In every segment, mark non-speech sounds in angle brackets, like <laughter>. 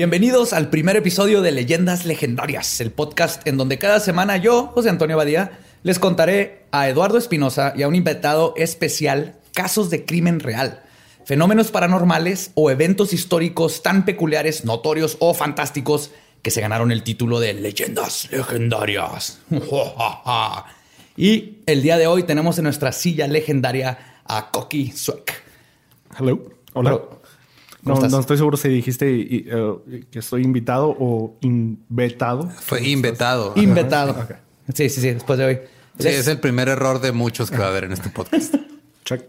Bienvenidos al primer episodio de Leyendas Legendarias, el podcast en donde cada semana yo, José Antonio Badía, les contaré a Eduardo Espinosa y a un invitado especial casos de crimen real, fenómenos paranormales o eventos históricos tan peculiares, notorios o fantásticos que se ganaron el título de Leyendas Legendarias. <laughs> y el día de hoy tenemos en nuestra silla legendaria a Coqui Sweck. Hello. Hola. No, no, estoy seguro si dijiste eh, que estoy invitado o invetado. Fue invitado. Invitado. Sí, sí, sí, después de hoy. Sí, es el primer error de muchos que va a haber en este podcast. <laughs> check.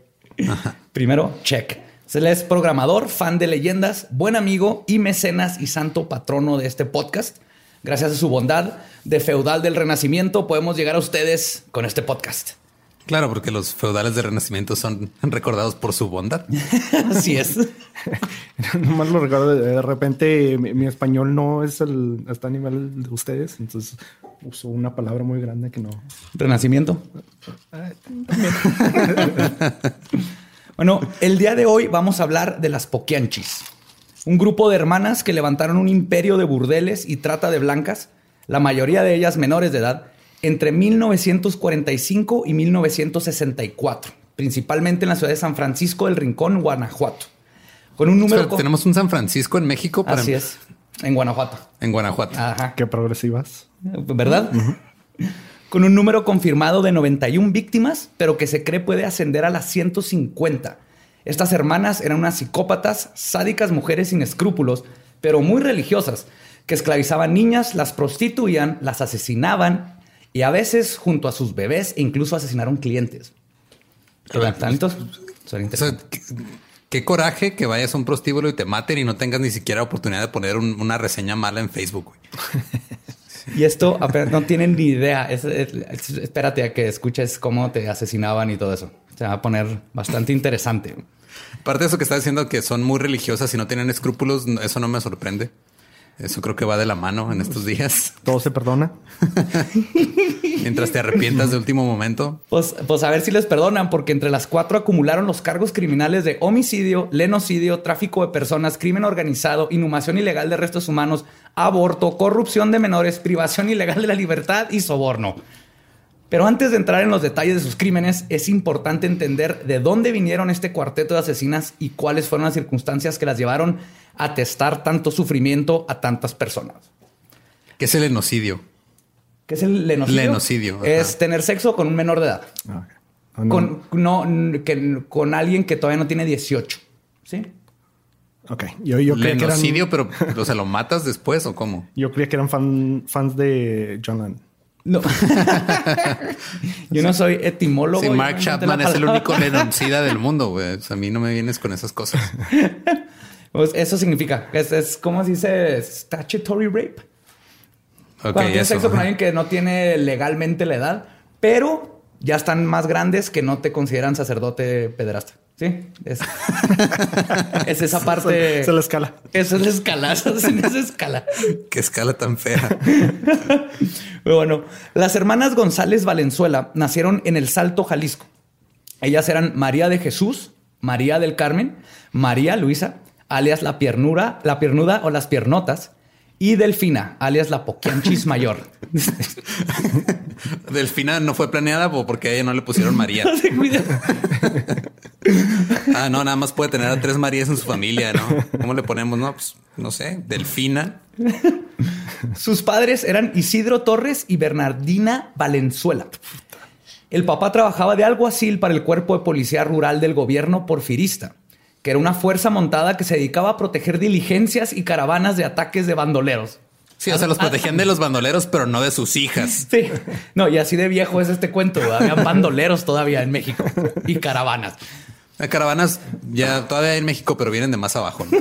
Primero, check. Él es programador, fan de leyendas, buen amigo y mecenas y santo patrono de este podcast. Gracias a su bondad de feudal del renacimiento podemos llegar a ustedes con este podcast. Claro, porque los feudales de Renacimiento son <laughs> recordados por su bondad. <laughs> Así es. <laughs> Nomás lo recuerdo. De repente mi, español no es el hasta a nivel de ustedes, entonces uso una palabra muy grande que no. Renacimiento. bueno, el día de hoy vamos a hablar de las Poquianchis, un grupo de hermanas que levantaron un imperio de burdeles y trata de blancas, la mayoría de ellas menores de edad entre 1945 y 1964, principalmente en la ciudad de San Francisco del Rincón, Guanajuato. Con un número. tenemos un San Francisco en México. Para... Así es. En Guanajuato. En Guanajuato. Ajá. Qué progresivas. ¿Verdad? Con un número confirmado de 91 víctimas, pero que se cree puede ascender a las 150. Estas hermanas eran unas psicópatas, sádicas mujeres sin escrúpulos, pero muy religiosas, que esclavizaban niñas, las prostituían, las asesinaban y a veces junto a sus bebés e incluso asesinaron clientes. qué, coraje que vayas a un prostíbulo y te maten y no tengas ni siquiera oportunidad de poner una reseña mala en Facebook. <laughs> y esto no tienen ni idea. espérate a que escuches cómo te asesinaban y todo eso. Se va a poner bastante interesante. Aparte de eso que estás diciendo que son muy religiosas y no tienen escrúpulos, eso no me sorprende. Eso creo que va de la mano en estos días. Todo se perdona. <laughs> Mientras te arrepientas de último momento. Pues, pues a ver si les perdonan, porque entre las cuatro acumularon los cargos criminales de homicidio, lenocidio, tráfico de personas, crimen organizado, inhumación ilegal de restos humanos, aborto, corrupción de menores, privación ilegal de la libertad y soborno. Pero antes de entrar en los detalles de sus crímenes, es importante entender de dónde vinieron este cuarteto de asesinas y cuáles fueron las circunstancias que las llevaron a testar tanto sufrimiento a tantas personas. ¿Qué es el enocidio? ¿Qué es el lenocidio? Es tener sexo con un menor de edad. Ah, ah, con, con alguien que todavía no tiene 18. ¿Sí? Ok. Yo, yo lenocidio, pero o sea, ¿lo matas después o cómo? Yo creía que eran fans de John Lennon. No. <laughs> Yo no soy etimólogo. Sí, Mark Chapman es el único lenoncida del mundo, güey. a mí no me vienes con esas cosas. <laughs> Pues eso significa. Es, es como se dice statutory rape. Okay, Cuando tienes sexo con alguien que no tiene legalmente la edad, pero ya están más grandes que no te consideran sacerdote pederasta. Sí, es, <laughs> es esa parte. Se la escala. Esa es la escala. <laughs> Esa es esa escala. Qué escala tan fea. <laughs> Pero bueno, las hermanas González Valenzuela nacieron en El Salto, Jalisco. Ellas eran María de Jesús, María del Carmen, María Luisa, alias la piernura, la piernuda o las piernotas, y Delfina, alias la Poquianchis Mayor. <laughs> Delfina no fue planeada po- porque a ella no le pusieron María. <laughs> Se cuida. <laughs> Ah, no, nada más puede tener a tres Marías en su familia, ¿no? ¿Cómo le ponemos? No, pues no sé, Delfina. Sus padres eran Isidro Torres y Bernardina Valenzuela. El papá trabajaba de alguacil para el cuerpo de policía rural del gobierno porfirista, que era una fuerza montada que se dedicaba a proteger diligencias y caravanas de ataques de bandoleros. Sí, o sea, los protegían de los bandoleros, pero no de sus hijas. Sí, no, y así de viejo es este cuento. Había bandoleros todavía en México y caravanas. Las caravanas ya todavía hay en México, pero vienen de más abajo. ¿no?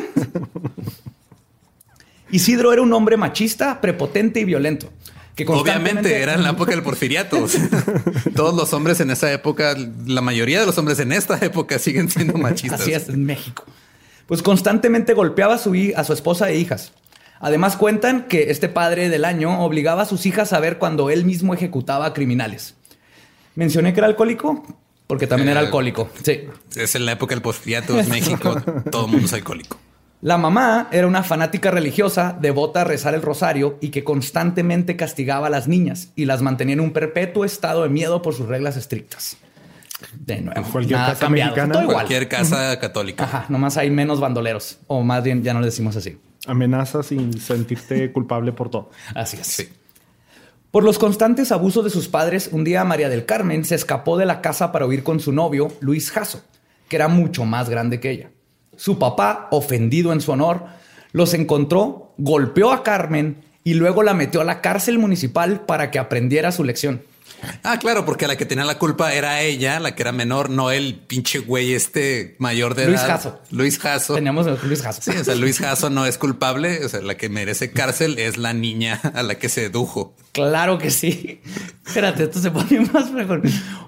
Isidro era un hombre machista, prepotente y violento. Que constantemente- Obviamente era en la época del porfiriato. <laughs> Todos los hombres en esa época, la mayoría de los hombres en esta época siguen siendo machistas. Así es, en México. Pues constantemente golpeaba a su, hi- a su esposa e hijas. Además cuentan que este padre del año obligaba a sus hijas a ver cuando él mismo ejecutaba a criminales. Mencioné que era alcohólico porque también Eh, era alcohólico. Sí. Es en la época del porfiriato, es México, <laughs> todo el mundo es alcohólico. La mamá era una fanática religiosa, devota a rezar el rosario y que constantemente castigaba a las niñas y las mantenía en un perpetuo estado de miedo por sus reglas estrictas. De nuevo, Cualquier nada casa cambiado. mexicana, Todo igual. Cualquier casa católica. Ajá, nomás hay menos bandoleros. O más bien, ya no le decimos así. Amenazas sin sentirte <laughs> culpable por todo. Así es. Sí. Por los constantes abusos de sus padres, un día María del Carmen se escapó de la casa para huir con su novio, Luis Jasso, que era mucho más grande que ella. Su papá, ofendido en su honor, los encontró, golpeó a Carmen y luego la metió a la cárcel municipal para que aprendiera su lección. Ah, claro, porque la que tenía la culpa era ella, la que era menor, no el pinche güey este mayor de Luis edad. Jasso. Luis Jasso. Teníamos a Luis Jasso. Sí, o sea, Luis Jasso no es culpable. O sea, la que merece cárcel es la niña a la que se sedujo. Claro que sí. Espérate, esto se pone <laughs> más mejor.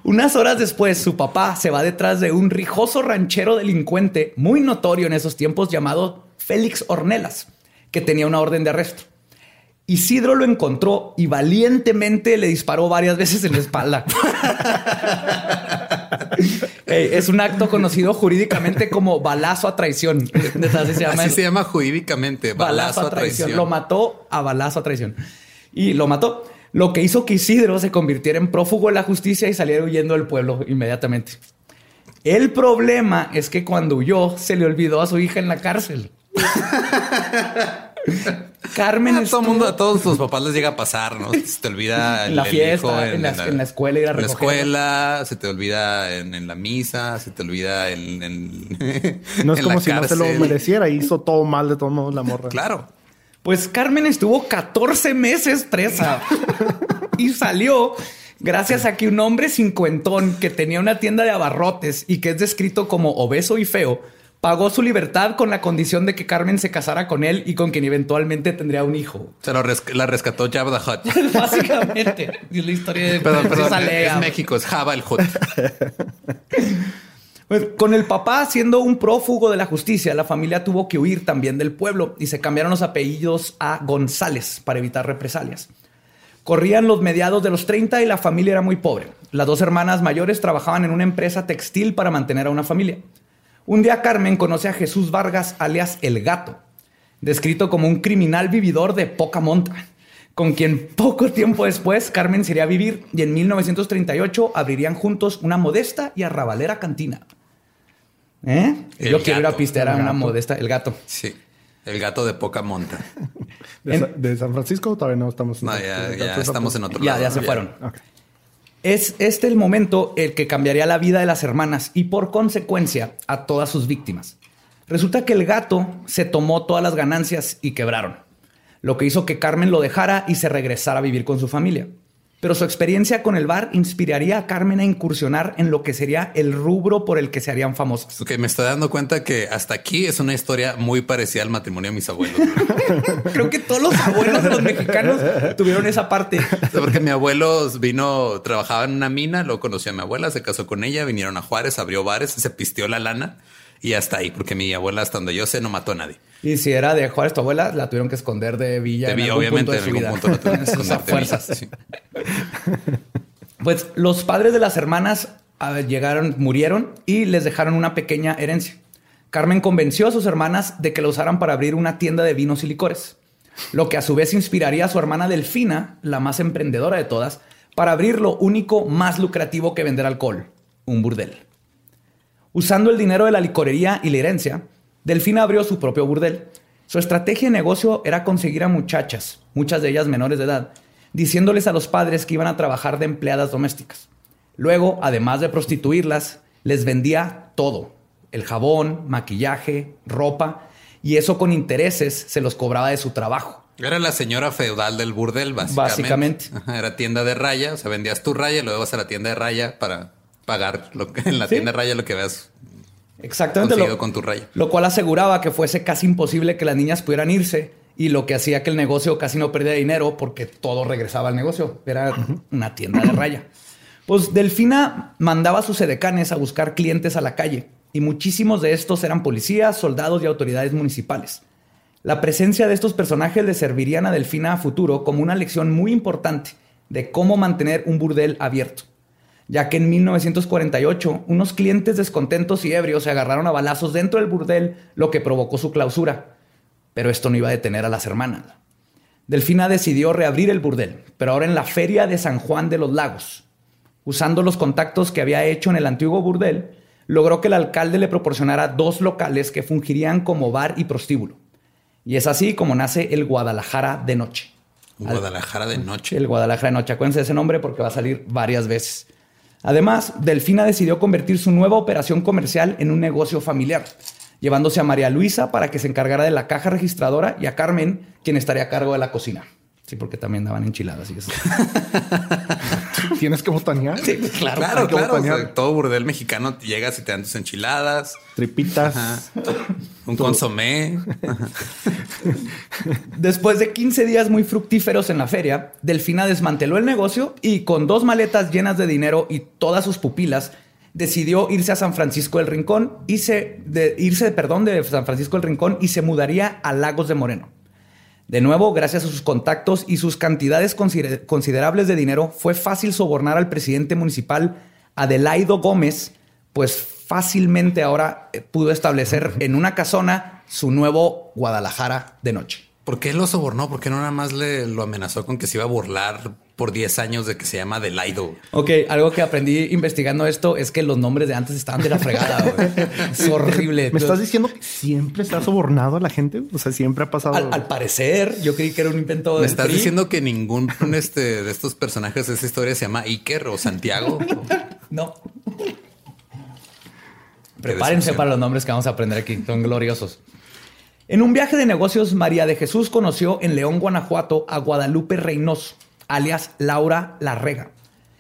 Unas horas después, su papá se va detrás de un rijoso ranchero delincuente muy notorio en esos tiempos llamado Félix Ornelas, que tenía una orden de arresto. Isidro lo encontró y valientemente le disparó varias veces en la espalda. <laughs> Ey, es un acto conocido jurídicamente como balazo a traición. Así se llama. Así se llama jurídicamente. Balazo, a traición. Lo mató a balazo a traición. Y lo mató. Lo que hizo que Isidro se convirtiera en prófugo de la justicia y saliera huyendo del pueblo inmediatamente. El problema es que cuando huyó se le olvidó a su hija en la cárcel. <laughs> Carmen a todo estuvo- mundo, a todos los papás les llega a pasar, ¿no? Se te olvida <laughs> En la el fiesta, hijo en la- en la escuela ir a en la escuela, se te olvida en, en la misa, se te olvida en, en- No es <laughs> en como la si no se lo mereciera. Hizo todo mal de todos modos la morra. Claro. Pues Carmen estuvo 14 meses presa y salió gracias a que un hombre cincuentón que tenía una tienda de abarrotes y que es descrito como obeso y feo, pagó su libertad con la condición de que Carmen se casara con él y con quien eventualmente tendría un hijo. Se lo res- la rescató Jabba the Hutt. <laughs> Básicamente, es la historia de Perdón, Es. México, es Java el Hutt. <laughs> Pues, con el papá siendo un prófugo de la justicia, la familia tuvo que huir también del pueblo y se cambiaron los apellidos a González para evitar represalias. Corrían los mediados de los 30 y la familia era muy pobre. Las dos hermanas mayores trabajaban en una empresa textil para mantener a una familia. Un día Carmen conoce a Jesús Vargas, alias El Gato, descrito como un criminal vividor de poca monta, con quien poco tiempo después Carmen se iría a vivir y en 1938 abrirían juntos una modesta y arrabalera cantina. ¿Eh? El Yo quiero ir a pistear a una modesta, el gato. Sí. El gato de poca monta. <laughs> ¿De, Sa- de San Francisco todavía no estamos? No, ya, ya estamos en otro Ya, lado. ya se fueron. Ok. Es este el momento el que cambiaría la vida de las hermanas y por consecuencia a todas sus víctimas. Resulta que el gato se tomó todas las ganancias y quebraron, lo que hizo que Carmen lo dejara y se regresara a vivir con su familia. Pero su experiencia con el bar inspiraría a Carmen a incursionar en lo que sería el rubro por el que se harían famosos. Ok, me estoy dando cuenta que hasta aquí es una historia muy parecida al matrimonio de mis abuelos. <laughs> Creo que todos los abuelos de los mexicanos tuvieron esa parte. Porque mi abuelo vino, trabajaba en una mina, luego conoció a mi abuela, se casó con ella, vinieron a Juárez, abrió bares, se pistió la lana y hasta ahí, porque mi abuela, hasta donde yo sé, no mató a nadie. Y si era de Juárez tu abuela, la tuvieron que esconder de Villa. De Villa, obviamente, en algún punto la tuvieron que <laughs> esconder de fuerzas. Pues los padres de las hermanas llegaron, murieron y les dejaron una pequeña herencia. Carmen convenció a sus hermanas de que la usaran para abrir una tienda de vinos y licores, lo que a su vez inspiraría a su hermana Delfina, la más emprendedora de todas, para abrir lo único más lucrativo que vender alcohol, un burdel. Usando el dinero de la licorería y la herencia, Delfina abrió su propio burdel. Su estrategia de negocio era conseguir a muchachas, muchas de ellas menores de edad, diciéndoles a los padres que iban a trabajar de empleadas domésticas. Luego, además de prostituirlas, les vendía todo, el jabón, maquillaje, ropa, y eso con intereses se los cobraba de su trabajo. Era la señora feudal del burdel, básicamente. básicamente. Era tienda de raya, o sea, vendías tu raya y luego vas a la tienda de raya para pagar lo que, en la tienda de raya lo que veas Exactamente. Lo, con tu raya. Lo cual aseguraba que fuese casi imposible que las niñas pudieran irse y lo que hacía que el negocio casi no perdiera dinero porque todo regresaba al negocio. Era una tienda de raya. Pues Delfina mandaba a sus edecanes a buscar clientes a la calle y muchísimos de estos eran policías, soldados y autoridades municipales. La presencia de estos personajes le servirían a Delfina a futuro como una lección muy importante de cómo mantener un burdel abierto ya que en 1948 unos clientes descontentos y ebrios se agarraron a balazos dentro del burdel, lo que provocó su clausura. Pero esto no iba a detener a las hermanas. Delfina decidió reabrir el burdel, pero ahora en la feria de San Juan de los Lagos. Usando los contactos que había hecho en el antiguo burdel, logró que el alcalde le proporcionara dos locales que fungirían como bar y prostíbulo. Y es así como nace el Guadalajara de Noche. Guadalajara de Noche. El Guadalajara de Noche. Acuérdense de ese nombre porque va a salir varias veces. Además, Delfina decidió convertir su nueva operación comercial en un negocio familiar, llevándose a María Luisa para que se encargara de la caja registradora y a Carmen, quien estaría a cargo de la cocina. Sí, porque también daban enchiladas y eso. <laughs> ¿Tienes que botanear? Sí, claro. Claro, claro. todo burdel mexicano llegas y te dan tus enchiladas. Tripitas. <laughs> Un consomé. <laughs> Después de 15 días muy fructíferos en la feria, Delfina desmanteló el negocio y con dos maletas llenas de dinero y todas sus pupilas, decidió irse a San Francisco del Rincón y se, de, irse, perdón, de San Francisco del Rincón y se mudaría a Lagos de Moreno. De nuevo, gracias a sus contactos y sus cantidades considerables de dinero, fue fácil sobornar al presidente municipal Adelaido Gómez, pues fácilmente ahora eh, pudo establecer en una casona su nuevo Guadalajara de noche. ¿Por qué lo sobornó? ¿Por qué no nada más le lo amenazó con que se iba a burlar por 10 años de que se llama Delaido? Ok, algo que aprendí investigando esto es que los nombres de antes estaban de la fregada. es <laughs> horrible. ¿Me estás diciendo que siempre se ha sobornado a la gente? O sea, siempre ha pasado. Al, parecer, yo creí que era un invento de. ¿Me estás diciendo que ningún este, de estos personajes de esa historia se llama Iker o Santiago? <laughs> no. Prepárense para los nombres que vamos a aprender aquí. Son gloriosos. En un viaje de negocios, María de Jesús conoció en León, Guanajuato, a Guadalupe Reynoso, alias Laura Larrega,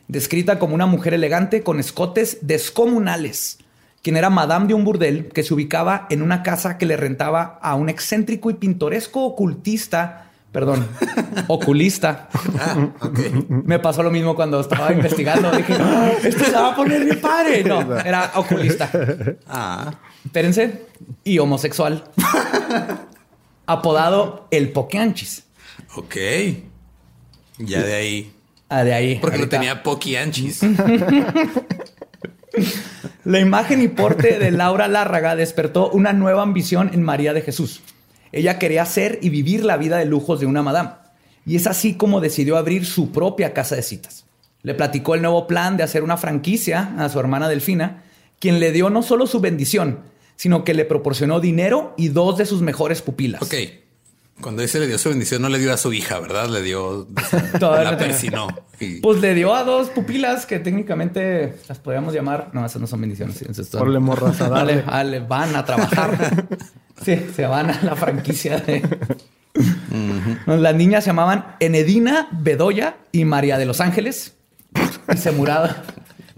descrita como una mujer elegante con escotes descomunales, quien era madame de un burdel que se ubicaba en una casa que le rentaba a un excéntrico y pintoresco ocultista perdón, <laughs> oculista. Ah, Me pasó lo mismo cuando estaba investigando. Dije, esto se va a poner mi padre. No, era oculista. Ah. Espérense. Y homosexual. <laughs> Apodado el Pokeanchis. Ok. Ya de ahí. Ah, de ahí. Porque no tenía Pokeanchis. <laughs> La imagen y porte de Laura Lárraga despertó una nueva ambición en María de Jesús ella quería ser y vivir la vida de lujos de una madame. Y es así como decidió abrir su propia casa de citas. Le platicó el nuevo plan de hacer una franquicia a su hermana Delfina, quien le dio no solo su bendición, sino que le proporcionó dinero y dos de sus mejores pupilas. Ok. Cuando dice le dio su bendición, no le dio a su hija, ¿verdad? Le dio. <laughs> la persinó. Pues le dio a dos pupilas que técnicamente las podríamos llamar. No, esas no son bendiciones. Por le morras a darle. van a trabajar. <laughs> Sí, se van a la franquicia de... Las niñas se llamaban Enedina, Bedoya y María de los Ángeles. Y se muraba,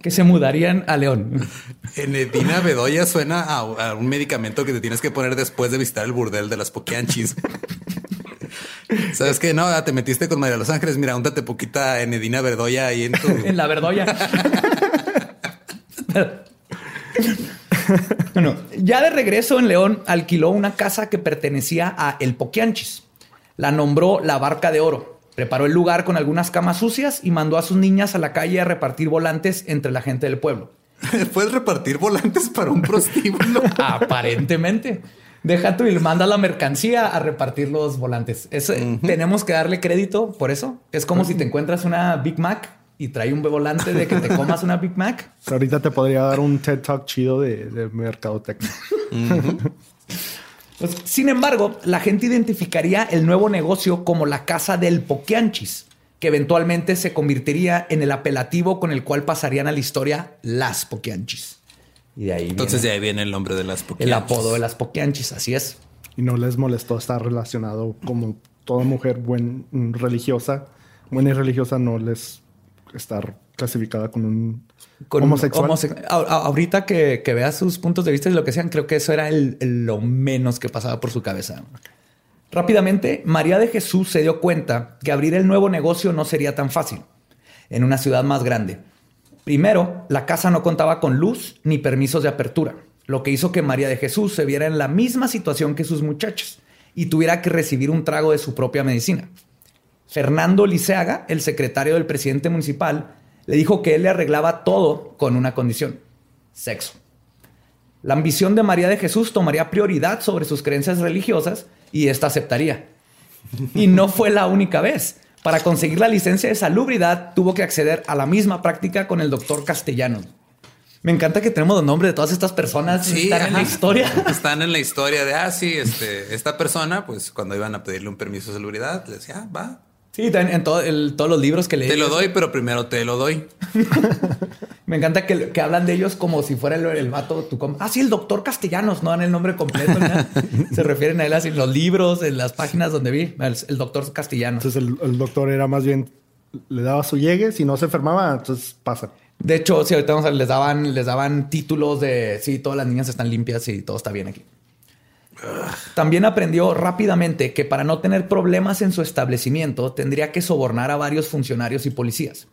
que se mudarían a León. <laughs> Enedina Bedoya suena a, a un medicamento que te tienes que poner después de visitar el burdel de las poquianchis. <laughs> ¿Sabes qué? No, te metiste con María de los Ángeles. Mira, úntate poquita Enedina Bedoya ahí en tu... <laughs> En la Bedoya. bueno, ya de regreso en León, alquiló una casa que pertenecía a El Poquianchis. La nombró la Barca de Oro. Preparó el lugar con algunas camas sucias y mandó a sus niñas a la calle a repartir volantes entre la gente del pueblo. <laughs> ¿Puedes repartir volantes para un prostíbulo? <laughs> Aparentemente. Deja tu y manda la mercancía a repartir los volantes. Eso, Tenemos que darle crédito por eso. Es como si te encuentras una Big Mac y trae un volante de que te comas una Big Mac. ahorita te podría dar un TED Talk chido de, de mercadotecnia. Pues, sin embargo, la gente identificaría el nuevo negocio como la casa del Poquianchis, que eventualmente se convertiría en el apelativo con el cual pasarían a la historia las Poquianchis. Y de ahí Entonces de ahí viene el nombre de las Poquianchis. El apodo de las Poquianchis, así es. Y no les molestó estar relacionado como toda mujer buen, religiosa, buena y religiosa, no les estar clasificada con un homosexual. ahorita que, veas sus puntos de vista y lo que sean, creo que eso era lo menos que pasaba por su cabeza. Rápidamente, María de Jesús se dio cuenta que abrir el nuevo negocio no sería tan fácil en una ciudad más grande. Primero, la casa no contaba con luz ni permisos de apertura, lo que hizo que María de Jesús se viera en la misma situación que sus muchachos y tuviera que recibir un trago de su propia medicina. Fernando Liceaga, el secretario del presidente municipal, le dijo que él le arreglaba todo con una condición, sexo. La ambición de María de Jesús tomaría prioridad sobre sus creencias religiosas y ésta aceptaría. Y no fue la única vez. Para conseguir la licencia de salubridad tuvo que acceder a la misma práctica con el doctor Castellano. Me encanta que tenemos los nombres de todas estas personas que están en la historia. <laughs> Están en la historia de, ah, sí, este, esta persona, pues cuando iban a pedirle un permiso de salubridad, le decía, ah, va, Sí, en, todos los libros que leí. Te lo doy, pero primero te lo doy. <laughs> Me encanta que, hablan de ellos como si fuera el, el vato. Tu ah, sí, el doctor Castellanos, no dan el nombre completo. <laughs> Se refieren a él así en los libros, en las páginas donde vi, el, doctor Castellanos. Entonces el, doctor era más bien, le daba su llegue, si no se enfermaba, entonces pasa. De hecho, sí, ahorita vamos a, les daban, les daban títulos de sí, todas las niñas están limpias y todo está bien aquí. También aprendió rápidamente que para no tener problemas en su establecimiento tendría que sobornar a varios funcionarios y policías.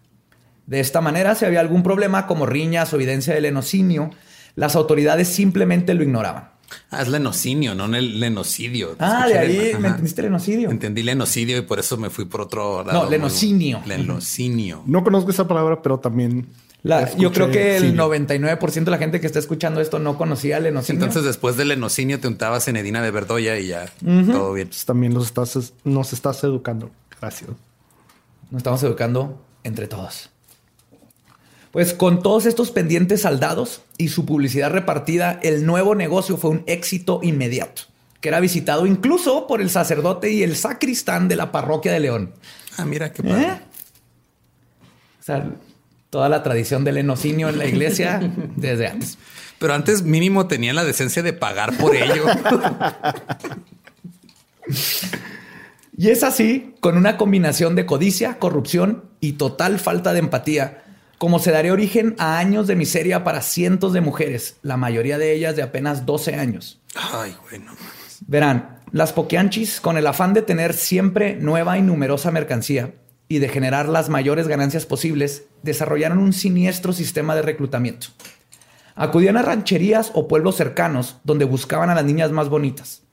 De esta manera, si había algún problema como riñas o evidencia de lenocinio, las autoridades simplemente lo ignoraban. Ah, es lenocinio, no el lenocidio. Ah, de ahí me entendiste lenocidio. Entendí lenocidio y por eso me fui por otro lado. No, lenocinio. Lenocinio. No conozco esa palabra, pero también yo creo que el 99% de la gente que está escuchando esto no conocía el lenocinio. Entonces, después del lenocinio, te untabas en Edina de Verdoya y ya todo bien. también nos estás, nos estás educando. Gracias. Nos estamos educando entre todos. Pues con todos estos pendientes saldados y su publicidad repartida, el nuevo negocio fue un éxito inmediato, que era visitado incluso por el sacerdote y el sacristán de la parroquia de León. Ah, mira qué padre. ¿Eh? O sea, toda la tradición del enocinio en la iglesia <laughs> desde antes. Pero antes mínimo tenían la decencia de pagar por ello. y es así, con una combinación de codicia, corrupción y total falta de empatía, como se daría origen a años de miseria para cientos de mujeres, la mayoría de ellas de apenas 12 años. Ay, bueno. Verán, las poquianchis, con el afán de tener siempre nueva y numerosa mercancía, y de generar las mayores ganancias posibles, desarrollaron un siniestro sistema de reclutamiento. Acudían a rancherías o pueblos cercanos donde buscaban a las niñas más bonitas.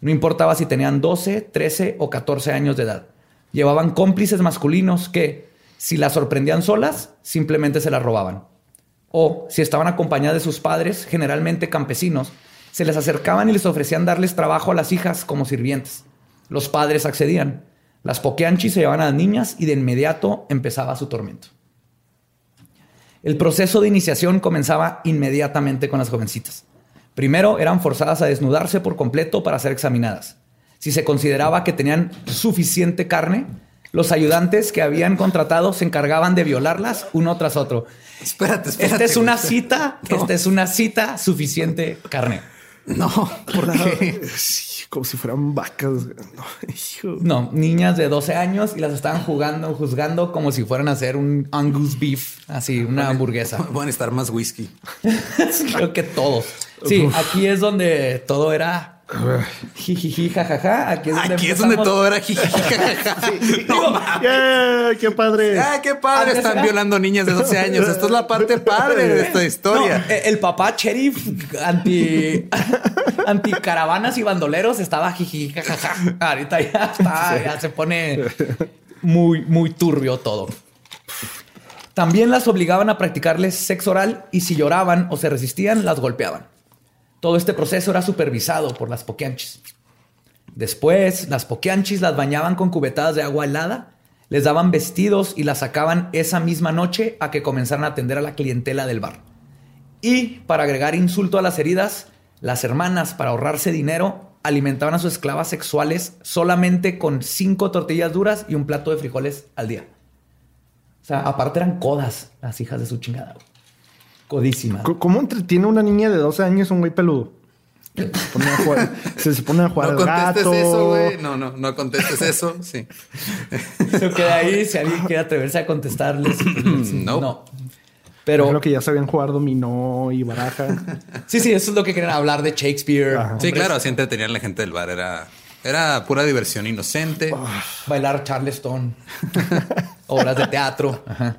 No importaba si tenían 12, 13 o 14 años de edad. Llevaban cómplices masculinos que, si las sorprendían solas, simplemente se las robaban. O, si estaban acompañadas de sus padres, generalmente campesinos, se les acercaban y les ofrecían darles trabajo a las hijas como sirvientes. Los padres accedían las pokeanchis se llevaban a las niñas y de inmediato empezaba su tormento. El proceso de iniciación comenzaba inmediatamente con las jovencitas. Primero eran forzadas a desnudarse por completo para ser examinadas. Si se consideraba que tenían suficiente carne, los ayudantes que habían contratado se encargaban de violarlas uno tras otro. Espérate, espérate. Esta es una <laughs> cita, esta es una cita suficiente carne. No, <laughs> ¿por qué? Sí, como si fueran vacas. No. No, niñas de 12 años y las estaban jugando, juzgando como si fueran a hacer un Angus beef, así, una hamburguesa. <laughs> Van a estar más whisky. <laughs> Creo que todos. Sí, aquí es donde todo era jijiji, jajaja. Aquí es donde, Aquí es donde todo era jijijijajaja. <laughs> No mames. ¡Yeah! ¡Qué padre! Ah, qué padre. Están violando niñas de 12 años. Esto es la parte padre de esta historia. No, eh, el papá sheriff anti, anti caravanas y bandoleros estaba jiji, jajaja. Ahorita ya está, ya se pone muy, muy turbio todo. También las obligaban a practicarles sexo oral y si lloraban o se resistían, las golpeaban. Todo este proceso era supervisado por las poquianchis. Después, las poquianchis las bañaban con cubetadas de agua helada, les daban vestidos y las sacaban esa misma noche a que comenzaran a atender a la clientela del bar. Y para agregar insulto a las heridas, las hermanas, para ahorrarse dinero, alimentaban a sus esclavas sexuales solamente con cinco tortillas duras y un plato de frijoles al día. O sea, aparte eran codas las hijas de su chingada. Güey. Codísimas. C- ¿Cómo entretiene una niña de 12 años un güey peludo? Se <laughs> pone a jugar, se, pone a jugar No al contestes gato. eso, güey. No, no, no contestes eso. <laughs> Sí. Se queda ahí. Si alguien quiere atreverse a contestarles, <clears throat> No. no. Pero Pero que ya sabían jugar dominó y baraja. <laughs> sí, sí, eso es lo que querían hablar de Shakespeare. Ajá. Sí, claro, así entretenían la gente del bar. Era, era pura diversión inocente. Bailar Charleston. obras de teatro. Ajá.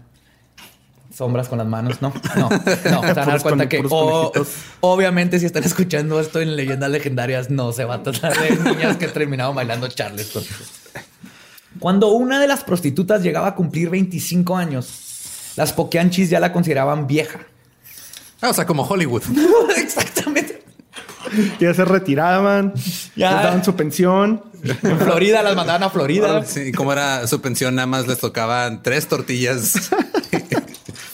Sombras con las manos. No, no, <laughs> no. Se van a dar cuenta que obviamente si están escuchando esto en leyendas legendarias, no se va a tratar de niñas que terminaron bailando Charleston. Cuando una de las prostitutas llegaba a cumplir 25 años, las pokeanchis ya la consideraban vieja. Ah, o sea, como Hollywood. <laughs> Exactamente. Ya se retiraban, Ya. les daban su pensión. En Florida las mandaban a Florida. Sí, como era su pensión, nada más les tocaban tres tortillas. <laughs>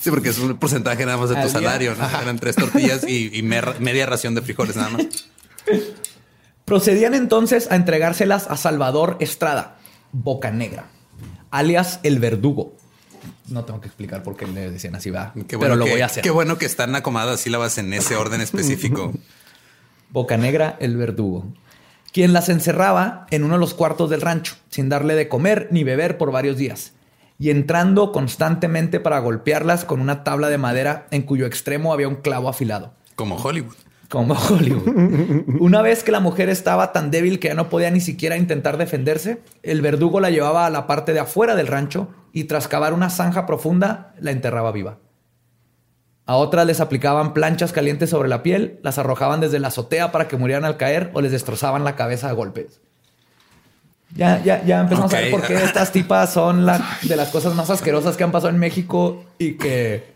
Sí, porque es un porcentaje nada más de tu día. salario, ¿no? Eran tres tortillas y, y mer- <laughs> media ración de frijoles nada más. Procedían entonces a entregárselas a Salvador Estrada, Boca Negra, alias el verdugo. No tengo que explicar por qué le decían así, va. Pero lo que, voy a hacer. Qué bueno que están acomodadas sílabas en ese orden <laughs> específico. Boca Negra, el verdugo, quien las encerraba en uno de los cuartos del rancho, sin darle de comer ni beber por varios días, y entrando constantemente para golpearlas con una tabla de madera en cuyo extremo había un clavo afilado. Como Hollywood. Como Hollywood. <laughs> Una vez que la mujer estaba tan débil que ya no podía ni siquiera intentar defenderse, el verdugo la llevaba a la parte de afuera del rancho y tras cavar una zanja profunda la enterraba viva. A otras les aplicaban planchas calientes sobre la piel, las arrojaban desde la azotea para que murieran al caer o les destrozaban la cabeza a golpes. Ya, ya, ya empezamos a ver por qué estas tipas son la- de las cosas más asquerosas que han pasado en México y que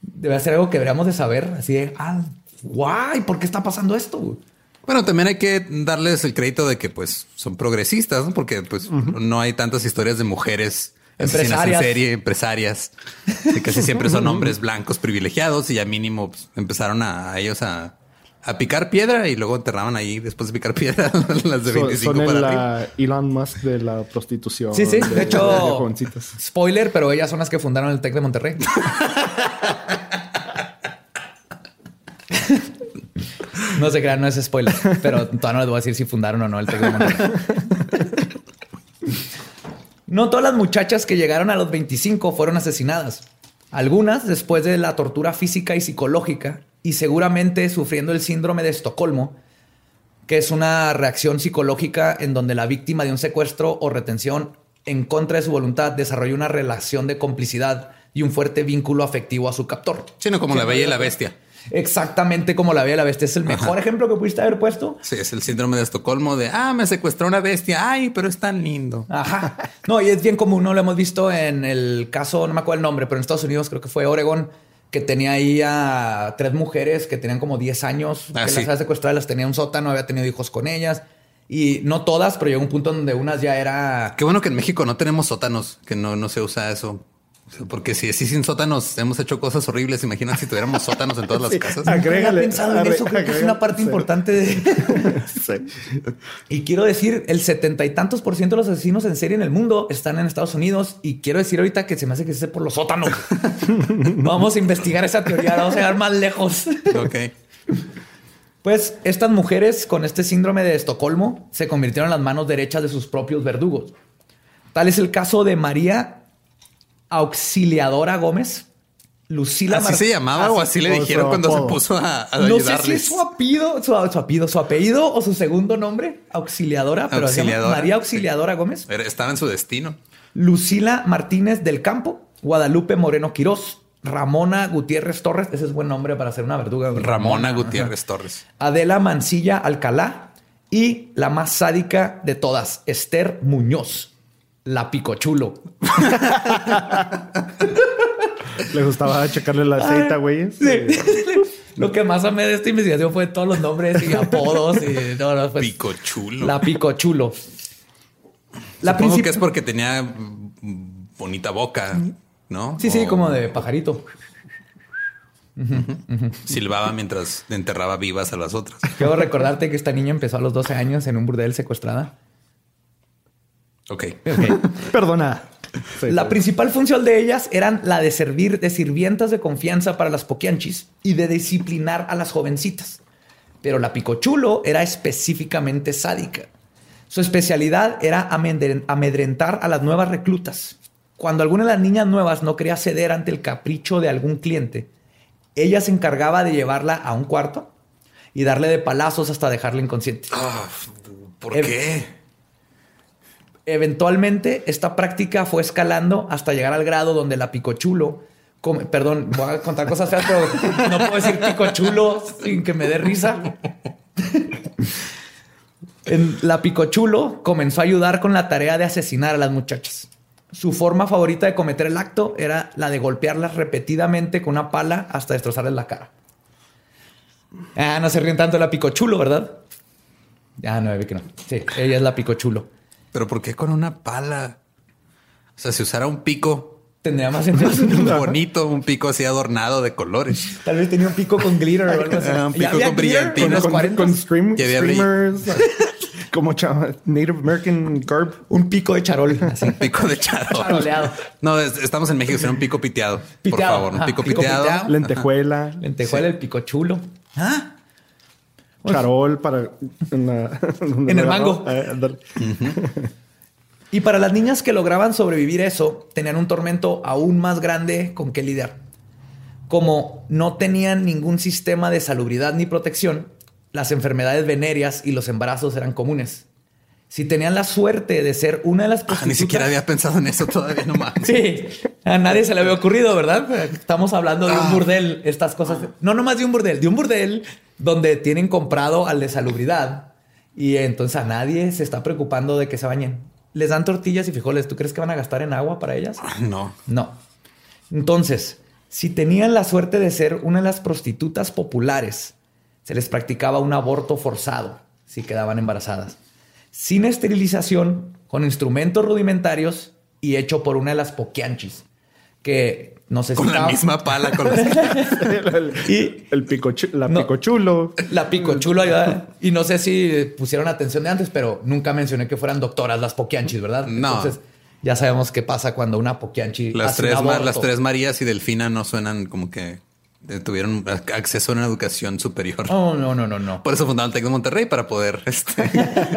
debe ser algo que deberíamos de saber. Así de, ah, guay, ¿por qué está pasando esto? Bueno, también hay que darles el crédito de que pues son progresistas, ¿no? porque pues no hay tantas historias de mujeres asesinas en Empresarias. serie, empresarias, que casi siempre son <laughs> hombres blancos privilegiados y ya mínimo pues, empezaron a, a ellos a, a picar piedra y luego enterraban ahí después de picar piedra <laughs> las de Son, 25 son para el arriba. ah, Elon Musk de la prostitución. Sí, sí. De hecho, jovencitas. spoiler, pero ellas son las que fundaron el TEC de Monterrey. <laughs> no se crean, no es spoiler, pero todavía no les voy a decir si fundaron o no el TEC de Monterrey. No todas las muchachas que llegaron a los 25 fueron asesinadas. Algunas después de la tortura física y psicológica y seguramente sufriendo el síndrome de Estocolmo, que es una reacción psicológica en donde la víctima de un secuestro o retención en contra de su voluntad desarrolla una relación de complicidad y un fuerte vínculo afectivo a su captor. Sí, no como la bella y la bestia. Exactamente como la Bella y la Bestia. Es el mejor ejemplo que pudiste haber puesto. Sí, es el síndrome de Estocolmo de, ah, me secuestró una bestia. Ay, pero es tan lindo. Ajá. No, y es bien común, ¿no? Lo hemos visto en el caso, no me acuerdo el nombre, pero en Estados Unidos creo que fue Oregon, que tenía ahí a tres mujeres que tenían como 10 años, Ah, que sí. las había secuestrado, las tenía en un sótano, había tenido hijos con ellas. Y no todas, pero llegó un punto donde unas ya era... Qué bueno que en México no tenemos sótanos, que no, no se usa eso. Porque si así sin sótanos hemos hecho cosas horribles, imagínate si tuviéramos sótanos en todas las <laughs> casas. Nunca había Agrégale, pensado en eso, creo que es una parte sí. importante de... <laughs> Sí. Y quiero decir, el setenta y tantos por ciento de los asesinos en serie en el mundo están en Estados Unidos. Y quiero decir ahorita que se me hace que es por los sótanos. <laughs> Vamos a investigar esa teoría, vamos a llegar más lejos. Ok. Pues estas mujeres con este síndrome de Estocolmo se convirtieron en las manos derechas de sus propios verdugos. Tal es el caso de María Auxiliadora Gómez, Lucila ¿Así Mar- se llamaba o así le dijeron cuando se puso a, a No sé si es su apellido, su, su apellido, su apellido o su segundo nombre, Auxiliadora, pero Auxiliadora. María Auxiliadora Gómez. Estaba en su destino. Lucila Martínez del Campo, Guadalupe Moreno Quirós, Ramona Gutiérrez Torres, ese es buen nombre para ser una verduga. Ramona ajá. Gutiérrez Torres. Adela Mancilla Alcalá y la más sádica de todas, Esther Muñoz, la picochulo. Le gustaba checarle la aceita, güey. Lo que más amé de esta investigación fue todos los nombres y apodos y no, no, pues, Pico chulo. la picochulo. La Supongo que es porque tenía bonita boca, ¿no? Sí, sí, como de pajarito. Silbaba mientras enterraba vivas a las otras. Quiero recordarte que esta niña empezó a los 12 años en un burdel secuestrada. Ok. <laughs> Perdona. Sí, La sí. principal función de ellas eran la de servir de sirvientas de confianza para las poquianchis y de disciplinar a las jovencitas. Pero la picochulo era específicamente sádica. Su especialidad era amedren- amedrentar a las nuevas reclutas. Cuando alguna de las niñas nuevas no quería ceder ante el capricho de algún cliente, ella se encargaba de llevarla a un cuarto y darle de palazos hasta dejarla inconsciente. Ah, ¿Por Eh, qué? Eventualmente, esta práctica fue escalando hasta llegar al grado donde la picochulo, come- perdón, voy a contar cosas feas, pero no puedo decir picochulo sin que me dé risa. En- la picochulo comenzó a ayudar con la tarea de asesinar a las muchachas. Su forma favorita de cometer el acto era la de golpearlas repetidamente con una pala hasta destrozarles la cara. Ah, no se ríen tanto de la picochulo, ¿verdad? Ah, no, vi que no. Sí, ella es la picochulo. ¿Pero por qué con una pala? O sea, si usara un pico Tendría más <laughs> sentido. bonito, un pico así adornado de colores. Tal vez tenía un pico con glitter o algo así. Ah, un ¿Ya pico con glitter brillantina. en los con, 40? con stream, Que había brillo. streamers, <laughs> como Native American garb. Un pico de charol, así. Un pico de charol. Charoleado. No, es- estamos en México, será un pico piteado. Por favor, un ajá, pico, pico piteado. piteado. Lentejuela, Lentejuela, el pico chulo. Ah, charol para en, la- <laughs> el mango. Eh, ándale. Y para las niñas que lograban sobrevivir eso, tenían un tormento aún más grande con que lidiar. Como no tenían ningún sistema de salubridad ni protección, las enfermedades venéreas y los embarazos eran comunes. Si tenían la suerte de ser una de las ah, ni siquiera había pensado en eso todavía nomás. <laughs> Sí, a nadie se le había ocurrido, ¿verdad? Estamos hablando de un Ah. burdel, estas cosas. No nomás de un burdel, de un burdel donde tienen comprado al de salubridad y entonces a nadie se está preocupando de que se bañen. Les dan tortillas y frijoles. ¿Tú crees que van a gastar en agua para ellas? No. No. Entonces, si tenían la suerte de ser una de las prostitutas populares, se les practicaba un aborto forzado si quedaban embarazadas, sin esterilización, con instrumentos rudimentarios y hecho por una de las poquianchis, que no sé si Con la misma pala. Con las... <laughs> el, y el pico, chu- la No. pico chulo. la pico chulo ayuda. Y no sé si pusieron atención de antes, pero nunca mencioné que fueran doctoras las poquianchis, ¿verdad? No. Entonces, ya sabemos qué pasa cuando una poquianchi Las hace un tres, aborto. las tres Marías y Delfina no suenan como que tuvieron ac- acceso a una educación superior. Oh, no, no, no, no. Por eso fundaron el Tec de Monterrey para poder <laughs> este,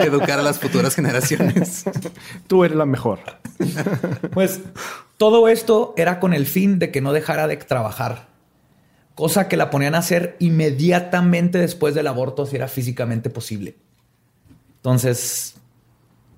educar a las futuras generaciones. <laughs> Tú eres la mejor. <laughs> Pues todo esto era con el fin de que no dejara de trabajar, cosa que la ponían a hacer inmediatamente después del aborto si era físicamente posible. Entonces,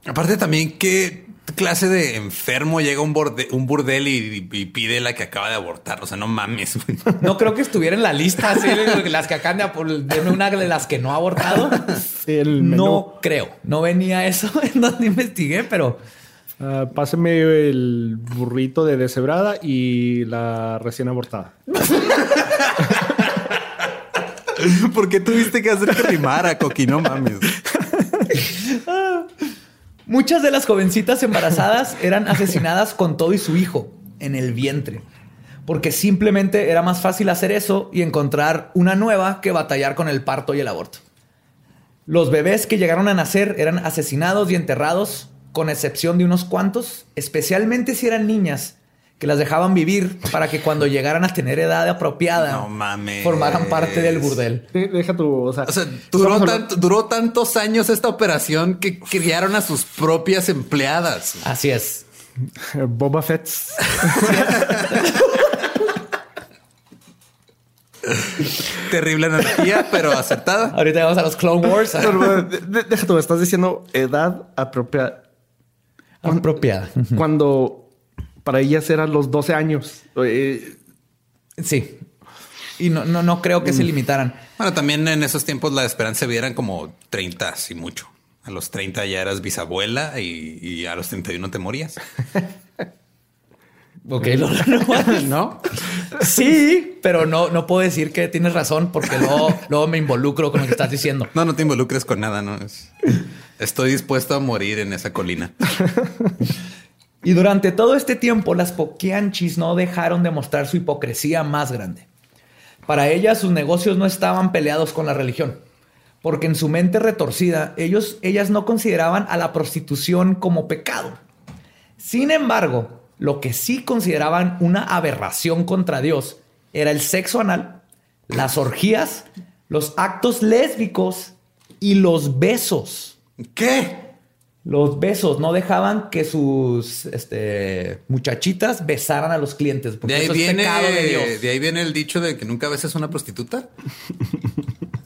Aparte también, ¿qué clase de enfermo llega a un, borde- un burdel y, y pide la que acaba de abortar? O sea, no mames. güey. no creo que estuviera en la lista así, las que acaban de deme una de las que no ha abortado. <laughs> El menú. No creo, no venía eso <laughs> en donde investigué, pero Ah, páseme el burrito de deshebrada y la recién abortada. <laughs> ¿Por qué tuviste que hacer que rimara, Coqui? No mames. Muchas de las jovencitas embarazadas <laughs> eran asesinadas con todo y su hijo en el vientre, porque simplemente era más fácil hacer eso y encontrar una nueva que batallar con el parto y el aborto. Los bebés que llegaron a nacer eran asesinados y enterrados, con excepción de unos cuantos, especialmente si eran niñas que las dejaban vivir para que cuando <laughs> llegaran a tener edad apropiada No mames. formaran parte del burdel. De- Deja tu, o sea, O sea, duró, estamos tanto- duró tantos años esta operación que criaron a sus propias empleadas. Así es. <laughs> Boba Fett. <laughs> Terrible energía, pero acertada. Ahorita vamos a los Clone Wars. Deja tú, estás diciendo edad apropiada. Apropiada. Cuando para ellas eran los 12 años. Eh, Sí. Y no, no, no creo que se Mm. limitaran. Bueno, también en esos tiempos la esperanza de vida eran como 30, y mucho. A los 30 ya eras bisabuela y, y a los 31 te morías. <laughs> Ok, lo- no, <laughs> ¿No? Sí, pero no, no puedo decir que tienes razón porque luego, luego me involucro con lo que estás diciendo. No, no te involucres con nada, no es. Estoy dispuesto a morir en esa colina. <laughs> Y durante todo este tiempo, las Poquianchis no dejaron de mostrar su hipocresía más grande. Para ellas, sus negocios no estaban peleados con la religión, porque en su mente retorcida, ellos, ellas no consideraban a la prostitución como pecado. Sin embargo, lo que sí consideraban una aberración contra Dios era el sexo anal, las orgías, los actos lésbicos y los besos. ¿Qué? Los besos no dejaban que sus este, muchachitas besaran a los clientes. Porque De ahí, eso es viene, pecado de Dios. de ahí viene el dicho de que nunca besas a una prostituta.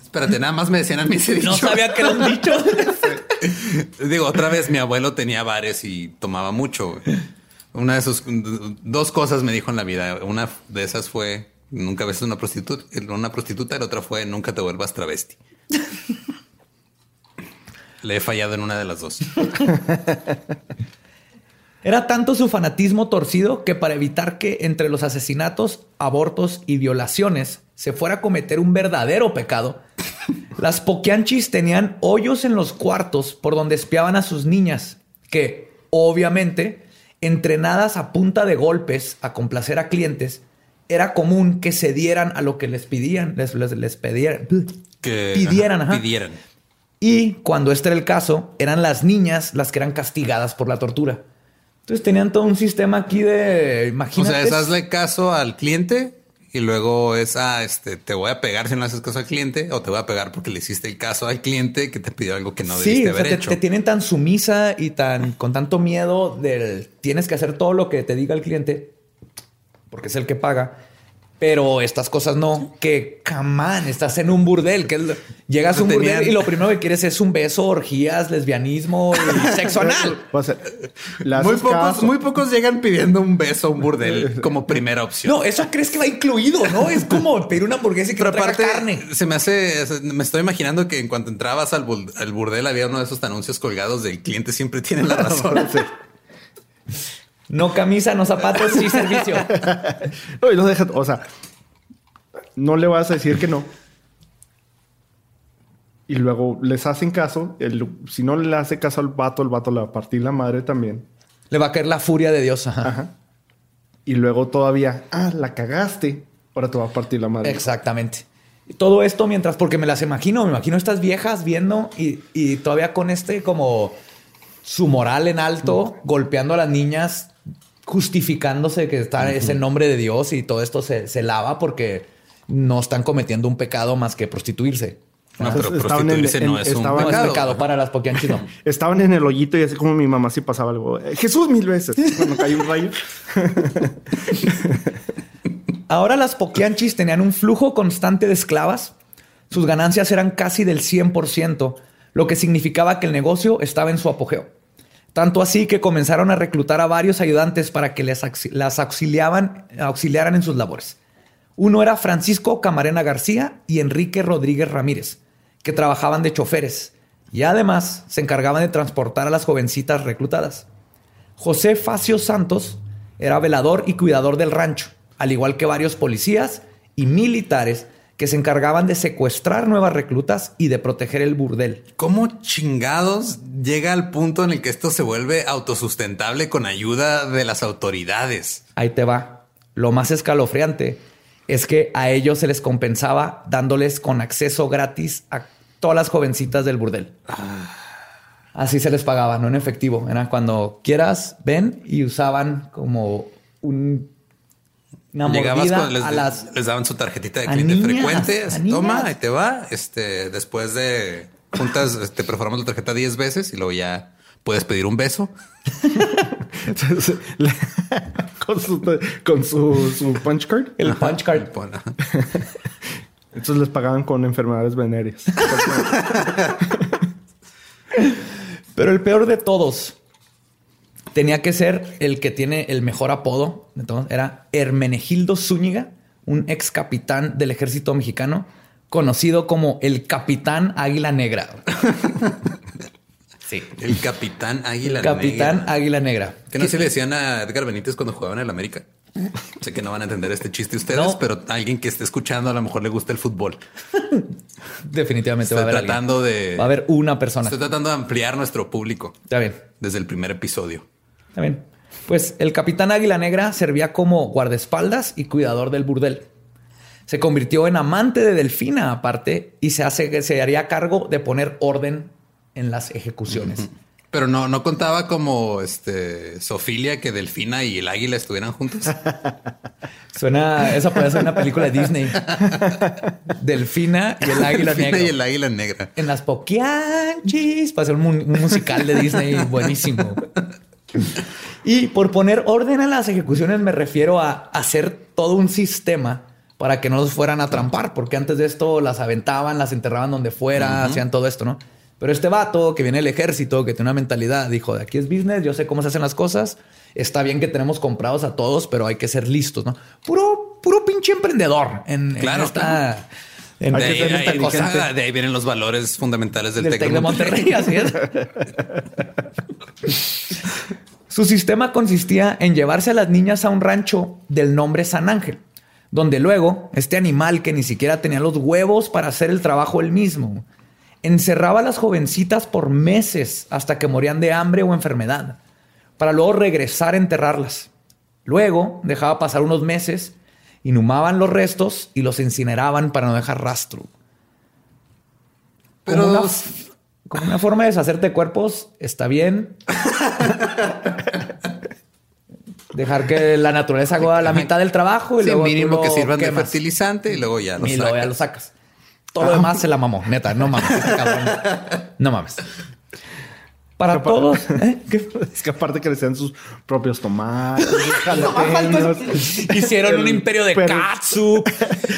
Espérate, nada más me decían a mí ese <laughs> dicho. No sabía que era un dicho. <laughs> Digo, otra vez mi abuelo tenía bares y tomaba mucho. Una de sus dos cosas me dijo en la vida. Una de esas fue nunca beses a una prostituta, una prostituta, y la otra fue nunca te vuelvas travesti. Le he fallado en una de las dos. <laughs> Era tanto su fanatismo torcido que para evitar que entre los asesinatos, abortos y violaciones se fuera a cometer un verdadero pecado, <laughs> las Poquianchis tenían hoyos en los cuartos por donde espiaban a sus niñas, que, obviamente, entrenadas a punta de golpes a complacer a clientes, era común que cedieran a lo que les pedían, les, les, les pedieran, Que pidieran, ajá, ajá. pidieran. Y cuando este era el caso, eran las niñas las que eran castigadas por la tortura. Entonces tenían todo un sistema aquí de, O imagínate. sea, es hazle caso al cliente y luego es, ah, este, te voy a pegar si no haces caso al cliente o te voy a pegar porque le hiciste el caso al cliente que te pidió algo que no sí, debiste o sea, haber te, hecho. te tienen tan sumisa y tan con tanto miedo del tienes que hacer todo lo que te diga el cliente porque es el que paga. Pero estas cosas no, que camán, estás en un burdel, que llegas a un Tenían- burdel y lo primero que quieres es un beso, orgías, lesbianismo y <laughs> sexo anal. o sea, Muy pocos, caso. muy pocos llegan pidiendo un beso a un burdel como <laughs> primera opción. No, eso crees que va incluido, ¿no? Es como pedir una hamburguesa y que Pero no traiga aparte, carne. se me hace, me estoy imaginando que en cuanto entrabas al burdel había uno de esos anuncios colgados del cliente siempre tiene la <laughs> razón. No camisa, no zapatos, sí servicio. <laughs> No, y no deja, o sea, no le vas a decir que no. Y luego les hacen caso. El- si no le hace caso al vato, el vato le va a partir la madre también. Le va a caer la furia de Dios. Ajá. Ajá. Y luego todavía, ah, la cagaste. Ahora te va a partir la madre. Exactamente. Y Todo esto mientras, porque me las imagino, me imagino estas viejas viendo y, y todavía con este como su moral en alto, golpeando a las niñas, justificándose que está ese nombre de Dios y todo esto se, se lava porque no están cometiendo un pecado más que prostituirse. No, pero estaban en- prostituirse no en- es un estaban- No es pecado. para las poquianchis, no. <laughs> Estaban en el hoyito y así como mi mamá sí pasaba algo. "Eh, Jesús mil veces. <laughs> Cuando cae un rayo. <laughs> Ahora las Poquianchis tenían un flujo constante de esclavas. Sus ganancias eran casi del 100%, lo que significaba que el negocio estaba en su apogeo. Tanto así que comenzaron a reclutar a varios ayudantes para que les las auxiliaban, auxiliaran en sus labores. Uno era Francisco Camarena García y Enrique Rodríguez Ramírez, que trabajaban de choferes y además se encargaban de transportar a las jovencitas reclutadas. José Facio Santos era velador y cuidador del rancho, al igual que varios policías y militares que se encargaban de secuestrar nuevas reclutas y de proteger el burdel. ¿Cómo chingados llega al punto en el que esto se vuelve autosustentable con ayuda de las autoridades? Ahí te va. Lo más escalofriante es que a ellos se les compensaba dándoles con acceso gratis a todas las jovencitas del burdel. Así se les pagaba, no en efectivo. Era cuando quieras, ven y usaban como un, una Llegabas mordida con, les, a las... les daban su tarjetita de cliente niñas, frecuente. Toma, ahí te va. Este, después de juntas, te perforamos la tarjeta 10 veces y luego ya puedes pedir un beso. <laughs> <laughs> Con su, con su, su punch card. El punch card. <laughs> Entonces les pagaban con enfermedades venéreas. Pero el peor de todos tenía que ser el que tiene el mejor apodo. de todos. Era Hermenegildo Zúñiga, un ex capitán del ejército mexicano, conocido como el Capitán Águila Negra. <laughs> sí. El capitán Águila Capitán Negra. Águila Negra. Que no se le decían a Edgar Benítez cuando jugaban en el América. Sé que no van a entender este chiste ustedes, No. pero alguien que esté escuchando a lo mejor le gusta el fútbol. <laughs> Definitivamente va a haber tratando alguien. de. Va a haber una persona. Estoy tratando de ampliar nuestro público Está bien. desde el primer episodio. Está bien. Pues el capitán Águila Negra servía como guardaespaldas y cuidador del burdel. Se convirtió en amante de Delfina aparte y se, hace, se haría cargo de poner orden en las ejecuciones. Pero no, no contaba como este Sofilia que Delfina y el águila estuvieran juntos. <laughs> Suena, esa puede ser una película de Disney. <laughs> Delfina y el Águila Delfina Negra. y el águila negra. En las Poquianchis. Para ser un, mu- un musical de Disney buenísimo. <laughs> Y por poner orden a las ejecuciones me refiero a hacer todo un sistema para que no los fueran a trampar, porque antes de esto las aventaban, las enterraban donde fuera, hacían todo esto, ¿no? Pero este vato que viene del ejército, que tiene una mentalidad, dijo, de aquí es business, yo sé cómo se hacen las cosas, está bien que tenemos comprados a todos, pero hay que ser listos, ¿no? Puro, puro pinche emprendedor en, en Claro, esta... en De ahí, de vienen los valores fundamentales del, del Tec de de Monterrey. Monterrey, así es. <laughs> Su sistema consistía en llevarse a las niñas a un rancho del nombre San Ángel, donde luego este animal que ni siquiera tenía los huevos para hacer el trabajo él mismo, encerraba a las jovencitas por meses hasta que morían de hambre o enfermedad, para luego regresar a enterrarlas. Luego dejaba pasar unos meses, inhumaban los restos y los incineraban para no dejar rastro. Pero Como una, como una forma de deshacerte de cuerpos está bien. Dejar que la naturaleza haga la mitad del trabajo y sí, luego mínimo lo que sirvan de fertilizante y luego ya lo y luego ya sacas. lo sacas. Todo lo demás se la mamó, neta, no mames. este. No mames. Para todos, <laughs> ¿eh? Es que aparte crecían sus propios tomates, <laughs> jalapeños. hicieron un imperio de per- katsu.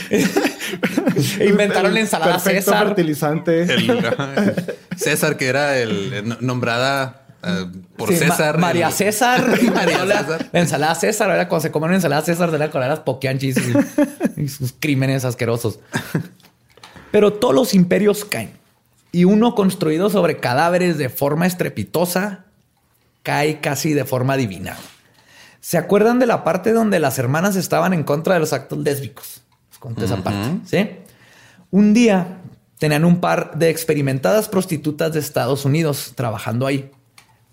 <laughs> Inventaron la ensalada César. fertilizante. El-. César, que era el, nombrada eh, por Sí, Ma- César. María el- César. María César. la ensalada César. Era cuando se comen una ensalada César de la con las poquianchis y, y sus crímenes asquerosos. Pero todos los imperios caen. Y uno construido sobre cadáveres de forma estrepitosa cae casi de forma divina. ¿Se acuerdan de la parte donde las hermanas estaban en contra de los actos lésbicos? Les conté esa parte. ¿sí? Un día tenían un par de experimentadas prostitutas de Estados Unidos trabajando ahí.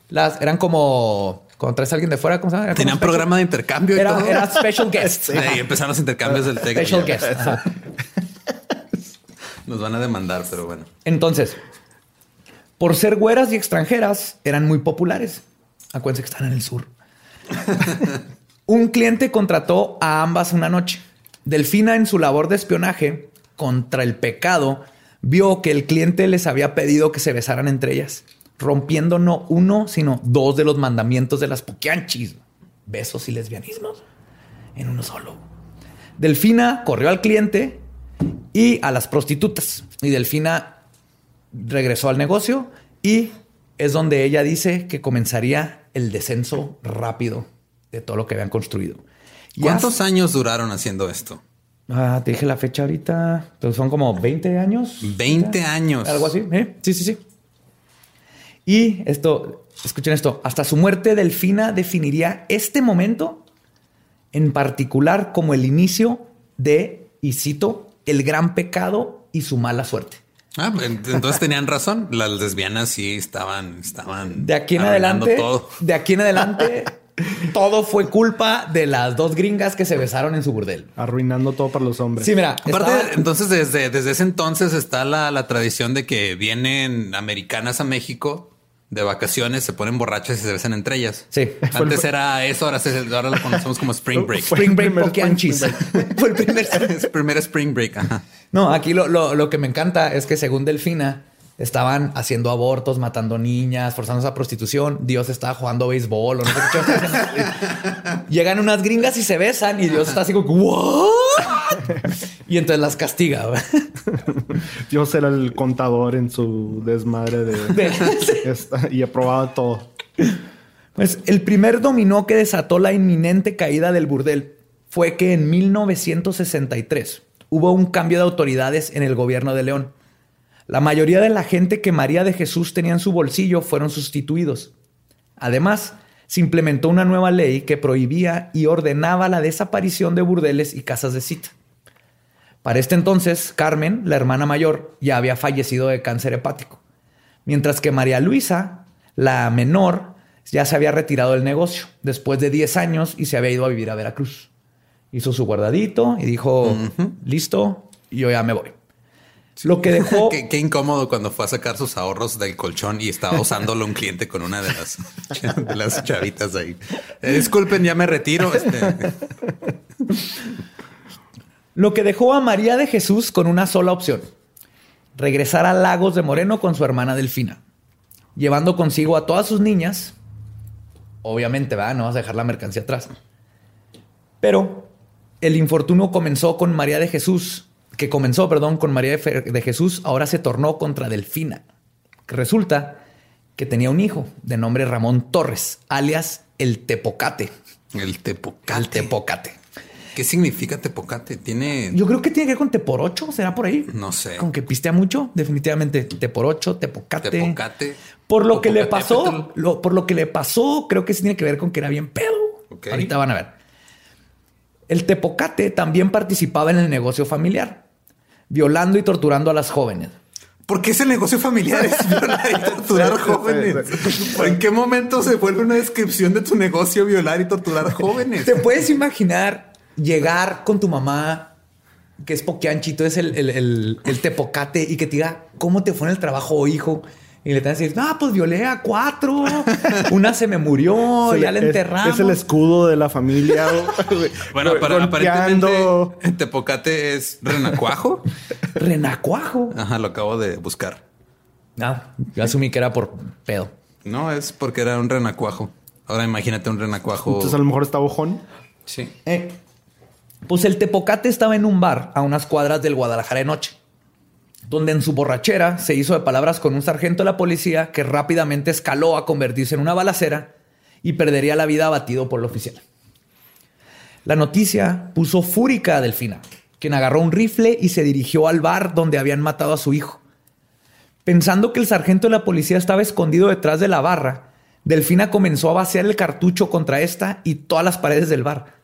Las eran como cuando traes a alguien de fuera, ¿cómo se llama? Tenían programa de intercambio y Era, todo. era special <laughs> guest. Sí, ahí empezaron los intercambios del Tec. Special guest. ajá. <laughs> Nos van a demandar, pero bueno. Entonces, por ser güeras y extranjeras, eran muy populares. Acuérdense que están en el sur. <laughs> Un cliente contrató a ambas una noche. Delfina, en su labor de espionaje contra el pecado, vio que el cliente les había pedido que se besaran entre ellas, rompiendo no uno, sino dos de los mandamientos de las poquianchis: besos y lesbianismos en uno solo. Delfina corrió al cliente y a las prostitutas. Y Delfina regresó al negocio y es donde ella dice que comenzaría el descenso rápido de todo lo que habían construido. Y ¿Cuántos años duraron haciendo esto? Ah, te dije la fecha ahorita. Pero son como 20 años. 20 años. Algo así. ¿eh? Sí, sí, sí. Y esto, escuchen esto. Hasta su muerte, Delfina definiría este momento en particular como el inicio de, y cito, el gran pecado y su mala suerte. Ah, entonces tenían razón. Las lesbianas sí estaban, estaban De aquí en adelante, todo. de aquí en adelante, <laughs> todo fue culpa de las dos gringas que se besaron en su burdel. Arruinando todo para los hombres. Sí, mira, Aparte, estaba- entonces desde, desde ese entonces está la, la tradición de que vienen americanas a México de vacaciones, se ponen borrachas y se besan entre ellas. Sí. Antes era eso, ahora, se- ahora lo conocemos como Spring <laughs> Break. Spring el Break. Spring <laughs> Fue el primer. <laughs> Es primer Spring Break. Ajá. No, aquí lo, lo- lo que me encanta es que según Delfina estaban haciendo abortos, matando niñas, forzándose a prostitución. Dios estaba jugando béisbol o no sé qué. Llegan unas gringas y se besan y Dios está así como ¿What? Y entonces las castiga. Dios <laughs> era el contador en su desmadre de... <laughs> esta- y aprobaba todo. Pues el primer dominó que desató la inminente caída del burdel fue que en 1963 hubo un cambio de autoridades en el gobierno de León. La mayoría de la gente que María de Jesús tenía en su bolsillo fueron sustituidos. Además, se implementó una nueva ley que prohibía y ordenaba la desaparición de burdeles y casas de cita. Para este entonces, Carmen, la hermana mayor, ya había fallecido de cáncer hepático, mientras que María Luisa, la menor, ya se había retirado del negocio después de 10 años y se había ido a vivir a Veracruz. Hizo su guardadito y dijo, listo, yo ya me voy. Lo que dejó... <laughs> Qué, qué incómodo cuando fue a sacar sus ahorros del colchón y estaba usándolo un cliente con una de las, <laughs> de las chavitas ahí. Eh, disculpen, ya me retiro. Este, <laughs> Lo que dejó a María de Jesús con una sola opción. Regresar a Lagos de Moreno con su hermana Delfina. Llevando consigo a todas sus niñas. Obviamente, ¿verdad? No vas a dejar la mercancía atrás. Pero el infortunio comenzó con María de Jesús. Que comenzó, perdón, con María de Jesús. Ahora se tornó contra Delfina. Resulta que tenía un hijo de nombre Ramón Torres, alias el Tepocate. el tepocate. El Tepocate. ¿Qué significa tepocate? Tiene. Yo creo que tiene que ver con te por ocho, ¿será por ahí? No sé. Con que pistea mucho, definitivamente te por ocho, tepocate. Tepocate. Por lo que le pasó, lo- por lo que le pasó, creo que sí tiene que ver con que era bien pedo. Ahorita van a ver. El tepocate también participaba en el negocio familiar, violando y torturando a las jóvenes. ¿Por qué ese negocio familiar es violar y <laughs> torturar jóvenes? ¿En qué momento se vuelve una descripción de tu negocio violar y torturar <laughs> jóvenes? ¿Te puedes imaginar llegar con tu mamá, que es poquianchito, es el, el, el- el tepocate, y que te diga cómo te fue en el trabajo, hijo? Y le te van a decir, no, pues violé a cuatro. <laughs> Una se me murió, Se ya le- la es- enterramos. Es, el escudo de la familia. <laughs> Bueno, Golpeando. aparentemente tepocate es renacuajo. <laughs> Renacuajo. Ajá, lo acabo de buscar. Ah, yo asumí que era por pedo. No, es porque era un renacuajo. Ahora imagínate un renacuajo. Entonces a lo mejor está bojón. Sí. Eh, pues el Tepocate estaba en un bar a unas cuadras del Guadalajara de noche, donde en su borrachera se hizo de palabras con un sargento de la policía que rápidamente escaló a convertirse en una balacera y perdería la vida abatido por el oficial. La noticia puso fúrica a Delfina, quien agarró un rifle y se dirigió al bar donde habían matado a su hijo. Pensando que el sargento de la policía estaba escondido detrás de la barra, Delfina comenzó a vaciar el cartucho contra esta y todas las paredes del bar.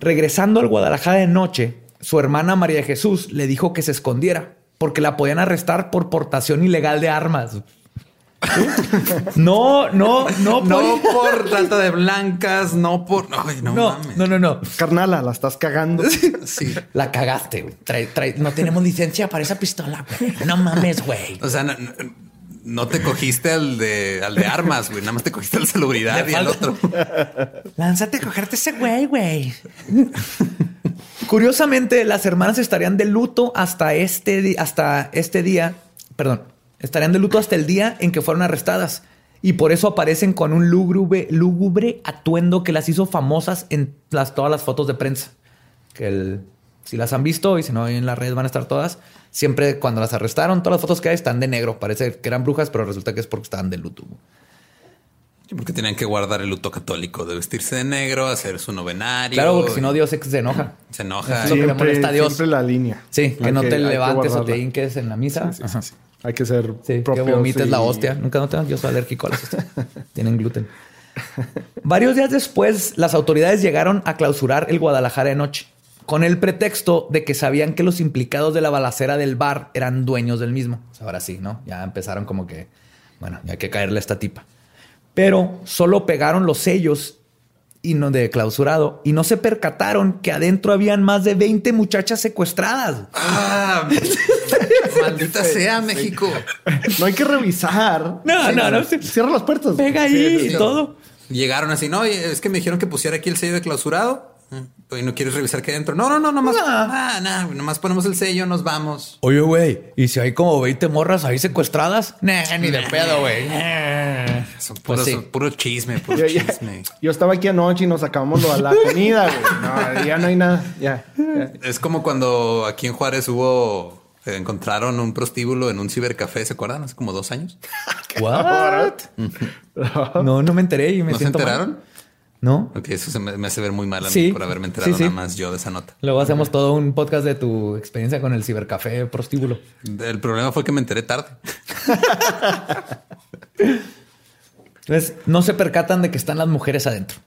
Regresando al Guadalajara de noche, su hermana María de Jesús le dijo que se escondiera porque la podían arrestar por portación ilegal de armas. <laughs> No, no, no, No por- por trata de blancas, no por. Ay, no, no, mames. no, no, no. Carnala, la estás cagando. Sí. La cagaste. güey. Trae- trae- no tenemos licencia para esa pistola. güey. No mames, güey. O sea, no, no- no te cogiste al de, al de armas, güey. Nada más te cogiste al salubridad Le y al otro. <laughs> Lánzate a cogerte ese güey, güey. Curiosamente, las hermanas estarían de luto hasta este, hasta este día. Perdón, estarían de luto hasta el día en que fueron arrestadas. Y por eso aparecen con un lúgubre, lúgubre atuendo que las hizo famosas en las, todas las fotos de prensa. Que el- si las han visto y si no, en las redes van a estar todas. Siempre cuando las arrestaron, todas las fotos que hay están de negro. Parece que eran brujas, pero resulta que es porque estaban de luto. Porque tenían que guardar el luto católico de vestirse de negro, hacer su novenario. Claro, porque si no, Dios se enoja. <clears throat> se enoja. Eso es lo que le molesta a Dios. siempre la línea. Sí, que Hay no te que levantes o te hinques en la misa. Ajá. Sí, Hay que ser que propios vomites y- la hostia. Nunca no te Yo soy alérgico a las hostias. <laughs> Tienen gluten. Varios días después, las autoridades llegaron a clausurar el Guadalajara de noche, con el pretexto de que sabían que los implicados de la balacera del bar eran dueños del mismo. O sea, ahora sí, ¿no? Ya empezaron como que, bueno, ya hay que caerle a esta tipa. Pero solo pegaron los sellos y no de clausurado y no se percataron que adentro habían más de 20 muchachas secuestradas. Ah, <laughs> Maldita sea México. No hay que revisar. No, no, no. Cierra las puertas. Pega ahí y todo. Llegaron así, no, es que me dijeron que pusiera aquí el sello de clausurado. ¿Y no quieres revisar qué hay dentro? No, no, no, nomás. Ah, no, nomás ponemos el sello, nos vamos. Oye, güey, ¿y si hay como 20 morras ahí secuestradas? Nah, ni de pedo, güey. Nah. Son Pues puros, sí. puro chisme, puro Yo, ya- chisme. yo estaba aquí anoche y nos acabamos lo de la comida, güey. No, ya no hay nada. Ya. ya. Es como cuando aquí en Juárez hubo, eh, encontraron un prostíbulo en un cibercafé, ¿se acuerdan? Hace como dos años. <laughs> ¿What? No, no me enteré y me ¿No se mal. No. Ok, eso se me, me hace ver muy mal a mí Sí. por haberme enterado Sí, sí. nada más yo de esa nota. Luego hacemos todo un podcast de tu experiencia con el cibercafé prostíbulo. El problema fue que me enteré tarde. Entonces, no se percatan de que están las mujeres adentro.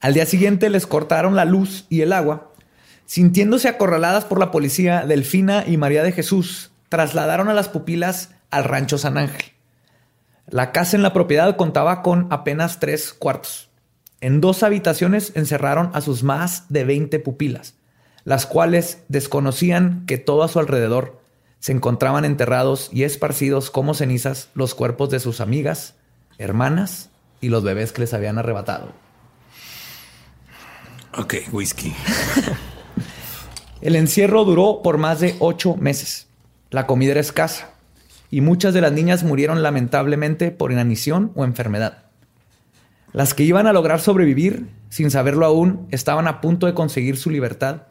Al día siguiente les cortaron la luz y el agua. Sintiéndose acorraladas por la policía, Delfina y María de Jesús trasladaron a las pupilas al rancho San Ángel. La casa en la propiedad contaba con apenas tres cuartos. En dos habitaciones encerraron a sus más de 20 pupilas, las cuales desconocían que todo a su alrededor se encontraban enterrados y esparcidos como cenizas los cuerpos de sus amigas, hermanas y los bebés que les habían arrebatado. Ok, whisky. <laughs> El encierro duró por más de ocho meses. La comida era escasa y muchas de las niñas murieron lamentablemente por inanición o enfermedad. Las que iban a lograr sobrevivir, sin saberlo aún, estaban a punto de conseguir su libertad,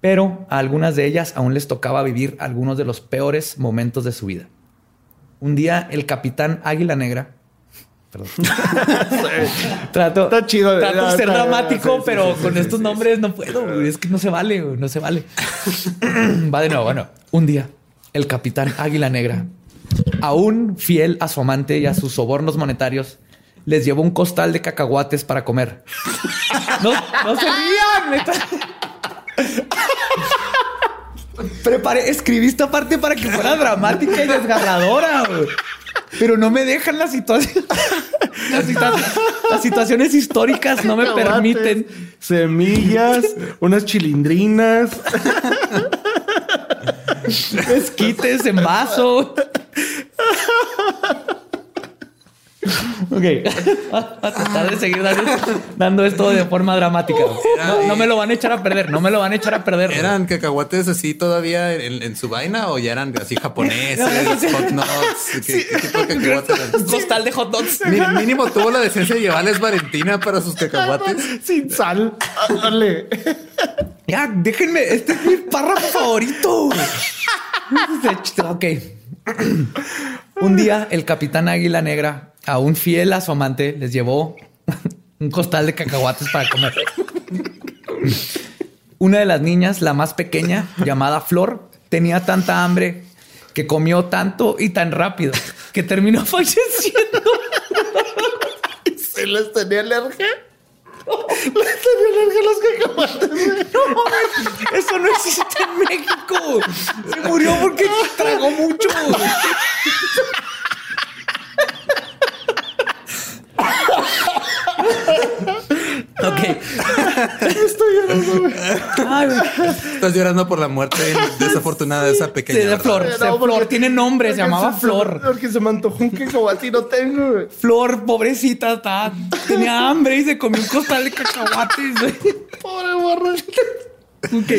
pero a algunas de ellas aún les tocaba vivir algunos de los peores momentos de su vida. Un día el capitán Águila Negra <laughs> Perdón. <laughs> trato, Está chido. trato de ser dramático, sí, pero sí, con sí, estos nombres no puedo. Es que no se vale, no se vale. <laughs> Va de nuevo. Bueno, un día el capitán Águila Negra, aún fiel a su amante y a sus sobornos monetarios, les llevó un costal de cacahuates para comer. No, no se rían. Preparé, escribí esta parte para que fuera dramática y desgarradora. Pero no me dejan las situaciones. Las, situa- las situaciones históricas no me permiten. Semillas, unas chilindrinas. Esquites en vaso. Ok. <laughs> Va a tratar de seguir dando, dando esto de forma dramática. No, no me lo van a echar a perder. No me lo van a echar a perder. ¿Eran cacahuates así todavía en, en su vaina o ya eran así japoneses, <laughs> hot nuts? ¿Qué, qué tipo de cacahuates eran? Un <laughs> costal de hot dogs. Mi- Mínimo tuvo la decencia de llevarles Valentina para sus cacahuates. Sin sal. Ándale. Ya, déjenme. Este es mi párrafo favorito. ok. Un día, el capitán Águila Negra, aún fiel a su amante, les llevó un costal de cacahuates para comer. Una de las niñas, la más pequeña, llamada Flor, tenía tanta hambre que comió tanto y tan rápido que terminó falleciendo. <laughs> ¿Se les tenía alergia? Les tenía alergia a los cacahuates. <laughs> Eso no existe en México. Se murió porque tragó mucho. <laughs> <laughs> ok. Estoy llorando, güey. Ay, güey. Estás llorando por la muerte desafortunada de esa pequeña. de ¿verdad? Flor. No, Se- porque- Flor tiene nombre, se porque llamaba se- Flor. Porque se me antojó un cacahuate y no tengo, güey. Flor, pobrecita, está- tenía hambre y se comió un costal de cacahuates. güey. Pobre morra. Ok.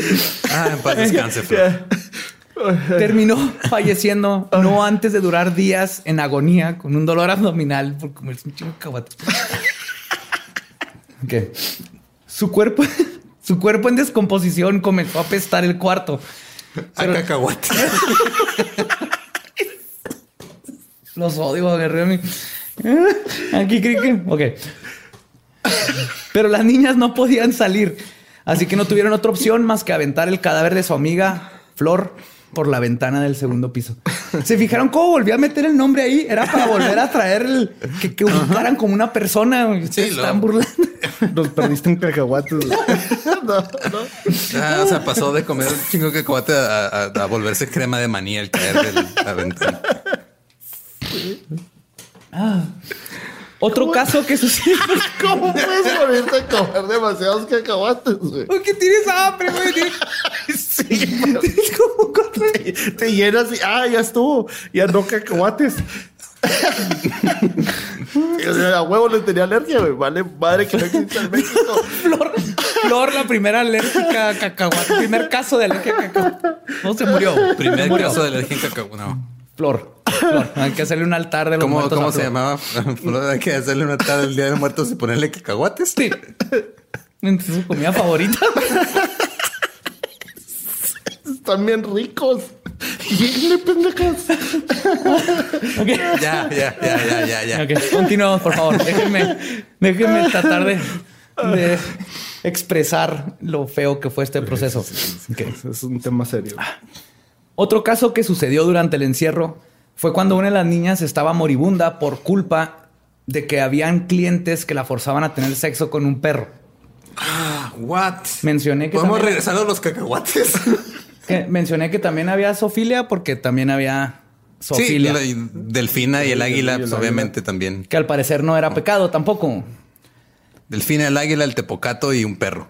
Ah, en paz descanse, Flor. Terminó falleciendo no antes de durar días en agonía con un dolor abdominal por comerse un chingo de cacahuates. Ok. Su cuerpo, <laughs> su cuerpo en descomposición comenzó a apestar el cuarto. A cacahuate. <laughs> Los odio, agarré a mí. <laughs> Aquí que. Ok. Pero las niñas no podían salir. Así que no tuvieron otra opción más que aventar el cadáver de su amiga Flor por la ventana del segundo piso. ¿Se fijaron cómo volví a meter el nombre ahí? Era para volver a traer el que, que ubicaran como una persona. Sí, lo- están burlando. <laughs> Nos perdiste en cacahuates. <laughs> güey. No, no. Ah, o sea, pasó de comer un chingo de cacahuate a, a- a volverse crema de maní al caer de la ventana. Otro caso que sucedió. <laughs> ¿Cómo puedes morirte a comer demasiados cacahuates, güey? ¿Por qué tienes hambre, güey? <laughs> Sí, pero- te, te llenas y ah, ya estuvo. Ya no cacahuates. <laughs> A huevo le tenía alergia, güey. Vale, madre que no existe en México. Flor, Flor, la primera alérgica a cacahuate. Primer caso de alergia a cacahuate. No se murió. Primer Se murió. caso de alergia en cacao. No. Flor. Flor. Hay que hacerle un altar de los ¿Cómo, muertos cómo se llamaba? Flor, Hay que hacerle una tarde el día de muertos y ponerle cacahuates. Sí. Su comida favorita. Están bien ricos. Lléguenle, pendejas. Ya, ya, ya, ya, ya, ya. Ok, continuamos, por favor. Déjenme, déjenme tratar de, de expresar lo feo que fue este proceso. Es un tema serio. Otro caso que sucedió durante el encierro fue cuando una de las niñas estaba moribunda por culpa de que habían clientes que la forzaban a tener sexo con un perro. What? Mencioné que ¿Podemos también- regresar a los cacahuates? <laughs> Que mencioné que también había zoofilia porque también había sí, zoofilia, la y delfina y el águila, pues águila. obviamente también. que al parecer no era pecado tampoco. Delfina, el águila, el tepocato y un perro.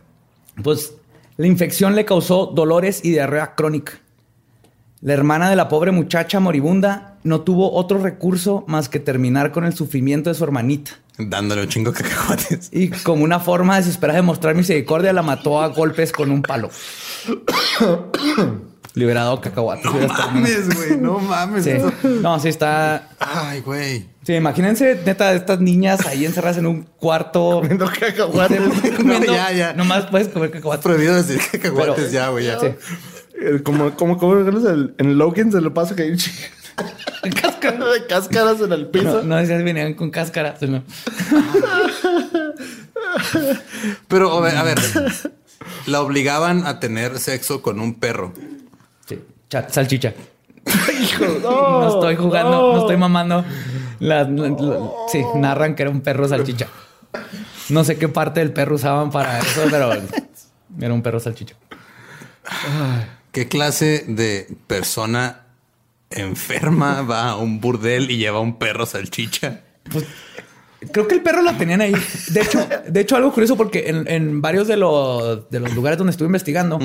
Pues la infección le causó dolores y diarrea crónica. La hermana de la pobre muchacha moribunda no tuvo otro recurso más que terminar con el sufrimiento de su hermanita. Dándole un chingo de cacahuates. Y como una forma desesperada de mostrar misericordia, la mató a golpes con un palo. <coughs> Liberado cacahuate. No mames, güey. No mames. Sí. Eso- No, sí está. Ay, güey. Sí, imagínense, neta, estas niñas ahí encerradas en un cuarto. Comiendo cacahuates. comiendo- ya, ya. Nomás puedes comer Es cacahuate. prohibido decir cacahuates Pero- ya, güey. Ya. Sí. Eh, Como, como, como el- en Logan se le pasa que hay chingo de cáscaras en el piso. No, no decías venían con cáscara. sino- Pero, a ver, a ver. La obligaban a tener sexo con un perro. Sí, cha- salchicha. Hijo, <laughs> No, estoy jugando, no, estoy mamando. La- la- la- sí, narran que era un perro salchicha. No sé qué parte del perro usaban para eso, pero era un perro salchicha. ¿Qué clase de persona enferma <laughs> va a un burdel y lleva un perro salchicha? Creo que el perro lo tenían ahí. De hecho, de hecho algo curioso porque en, en varios de los, de los lugares donde estuve investigando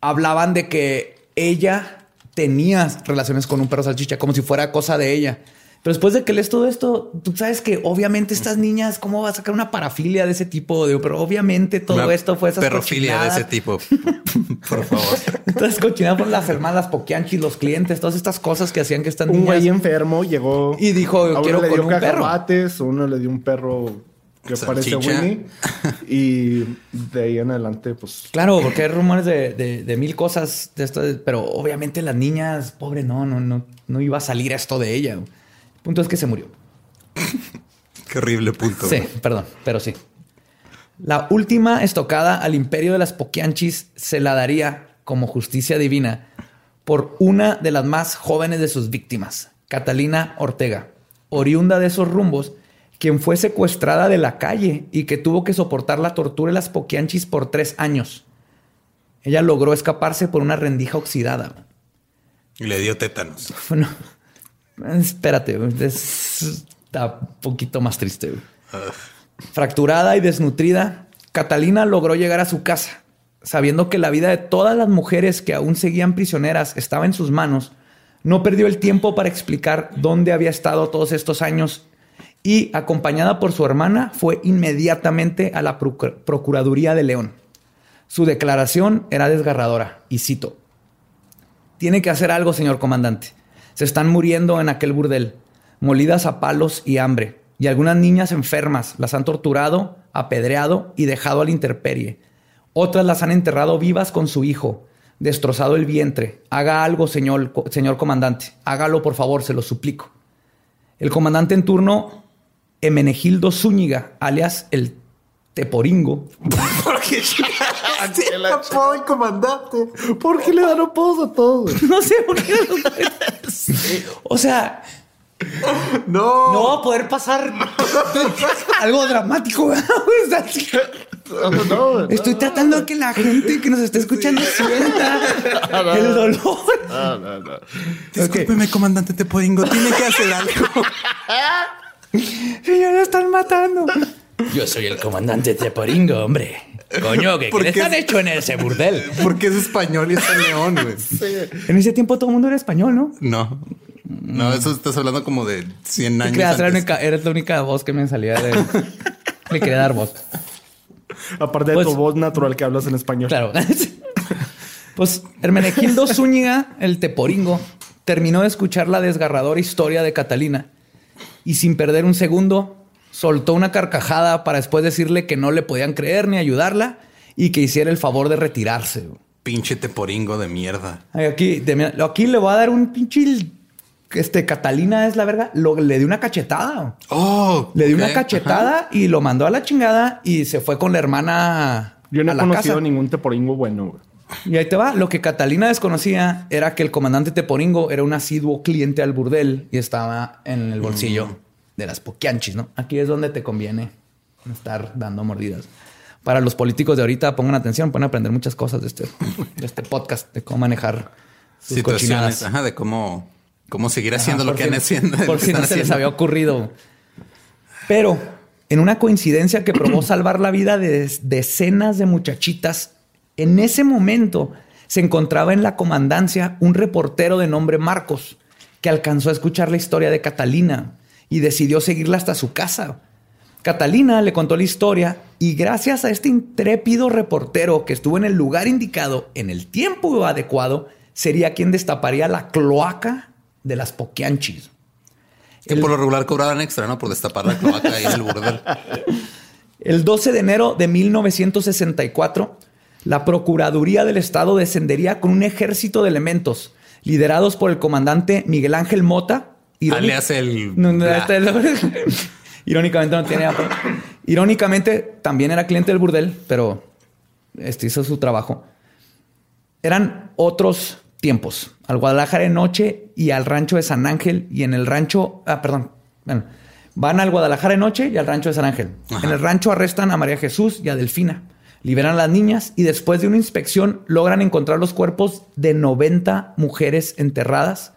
hablaban de que ella tenía relaciones con un perro salchicha, como si fuera cosa de ella. Pero después de que lees todo esto, tú sabes que obviamente estas niñas, ¿cómo va a sacar una parafilia de ese tipo? Digo, pero obviamente todo Una esto fue esas perrofilia de ese tipo. <laughs> Por favor. <laughs> Cochinadas por las hermanas, las poquianchis, los clientes, todas estas cosas que hacían que estas Un güey enfermo llegó Y dijo, a uno "Quiero le con dio un perro". uno le dio un perro que parece Salchicha. Winnie. <laughs> Y de ahí en adelante, pues Claro, porque hay rumores de, de- de mil cosas de esto, pero obviamente las niñas, pobre, no, no, no, no iba a salir esto de ella. Punto es que se murió. Qué horrible punto. Sí, perdón, pero sí. La última estocada al imperio de las Poquianchis se la daría como justicia divina por una de las más jóvenes de sus víctimas, Catalina Ortega, oriunda de esos rumbos, quien fue secuestrada de la calle y que tuvo que soportar la tortura de las Poquianchis por tres años. Ella logró escaparse por una rendija oxidada. Y le dio tétanos. <laughs> Bueno, espérate, está un poquito más triste. Fracturada y desnutrida, Catalina logró llegar a su casa, sabiendo que la vida de todas las mujeres que aún seguían prisioneras estaba en sus manos. No perdió el tiempo para explicar dónde había estado todos estos años y, acompañada por su hermana, fue inmediatamente a la Procu- Procuraduría de León. Su declaración era desgarradora, y cito, tiene que hacer algo, señor comandante. Se están muriendo en aquel burdel, molidas a palos y hambre. Y algunas niñas enfermas las han torturado, apedreado y dejado a la intemperie. Otras las han enterrado vivas con su hijo, destrozado el vientre. Haga algo, señor, señor comandante. Hágalo, por favor, se lo suplico. El comandante en turno, Emenegildo Zúñiga, alias el Teporingo, <laughs> ¿Por qué? <laughs> El comandante. ¿por qué le dan apodos a todos? <laughs> no sé por qué. O sea, <laughs> No. no va a poder pasar <laughs> algo dramático. <laughs> sí. No, Estoy tratando de que la gente que nos está escuchando sienta el dolor. no, no, no. Discúlpeme, comandante Teporingo. Tiene que hacer algo. Señor, lo están matando. Yo soy el comandante Teporingo, hombre. Coño, ¿qué, ¿Por les qué han es- hecho en ese burdel? <laughs> Porque es español y está en León, güey. <laughs> En ese tiempo todo el mundo era español, ¿no? No. No, eso estás hablando como de 100 Te años. creas, era la antes. única- eres la única voz que me salía de... <laughs> Le quería dar voz. Aparte de Pues- tu voz natural que hablas en español. Claro. pues Hermenegildo Zúñiga, el teporingo, terminó de escuchar la desgarradora historia de Catalina y sin perder un segundo soltó una carcajada para después decirle que no le podían creer ni ayudarla y que hiciera el favor de retirarse. Pinche teporingo de mierda. Aquí, de- aquí le voy a dar un pinche... Este, Catalina es la verga. Lo, le dio una cachetada. Oh, Le dio una cachetada ajá. y lo mandó a la chingada y se fue con la hermana Yo no a he la conocido casa. ningún teporingo bueno. Y ahí te va. Lo que Catalina desconocía era que el comandante Teporingo era un asiduo cliente al burdel y estaba en el bolsillo de las poquianchis, ¿no? Aquí es donde te conviene estar dando mordidas. Para los políticos de ahorita, pongan atención, pueden aprender muchas cosas de este, de este podcast, de cómo manejar sus Situaciones, cochinadas. ajá, de cómo, cómo seguir Ajá, haciendo lo que si- han haciendo. Por si no se les había ocurrido. Pero en una coincidencia que probó <clears throat> salvar la vida de decenas de muchachitas, en ese momento se encontraba en la comandancia un reportero de nombre Marcos, que alcanzó a escuchar la historia de Catalina y decidió seguirla hasta su casa. Catalina le contó la historia y gracias a este intrépido reportero que estuvo en el lugar indicado en el tiempo adecuado, sería quien destaparía la cloaca de las poquianchis. Que por lo regular cobraban extra, ¿no? Por destapar la cloaca en el burdel. <laughs> El 12 de enero de 1964, la Procuraduría del Estado descendería con un ejército de elementos liderados por el comandante Miguel Ángel Mota. Alias el... No, no, <laughs> Irónicamente no tiene. Irónicamente también era cliente del burdel, pero este hizo su trabajo. Eran otros tiempos. Al Guadalajara de noche y al rancho de San Ángel y en el rancho, ah, perdón, bueno, van al Guadalajara de noche y al rancho de San Ángel. Ajá. En el rancho arrestan a María Jesús y a Delfina. Liberan a las niñas y después de una inspección logran encontrar los cuerpos de 90 mujeres enterradas,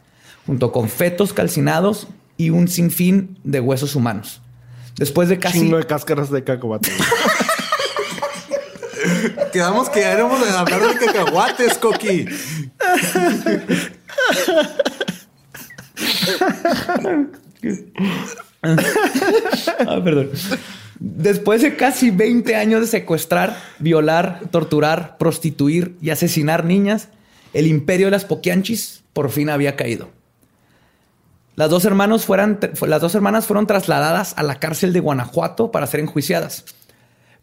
junto con fetos calcinados y un sinfín de huesos humanos. Después de casi Chingo de cáscaras de cacahuate. Quedamos que éramos de hablar de cacahuates, Coqui. Ah, perdón. Después de casi 20 años de secuestrar, violar, torturar, prostituir y asesinar niñas, el imperio de las Poquianchis por fin había caído. Las dos, hermanos fueran, las dos hermanas fueron trasladadas a la cárcel de Guanajuato para ser enjuiciadas.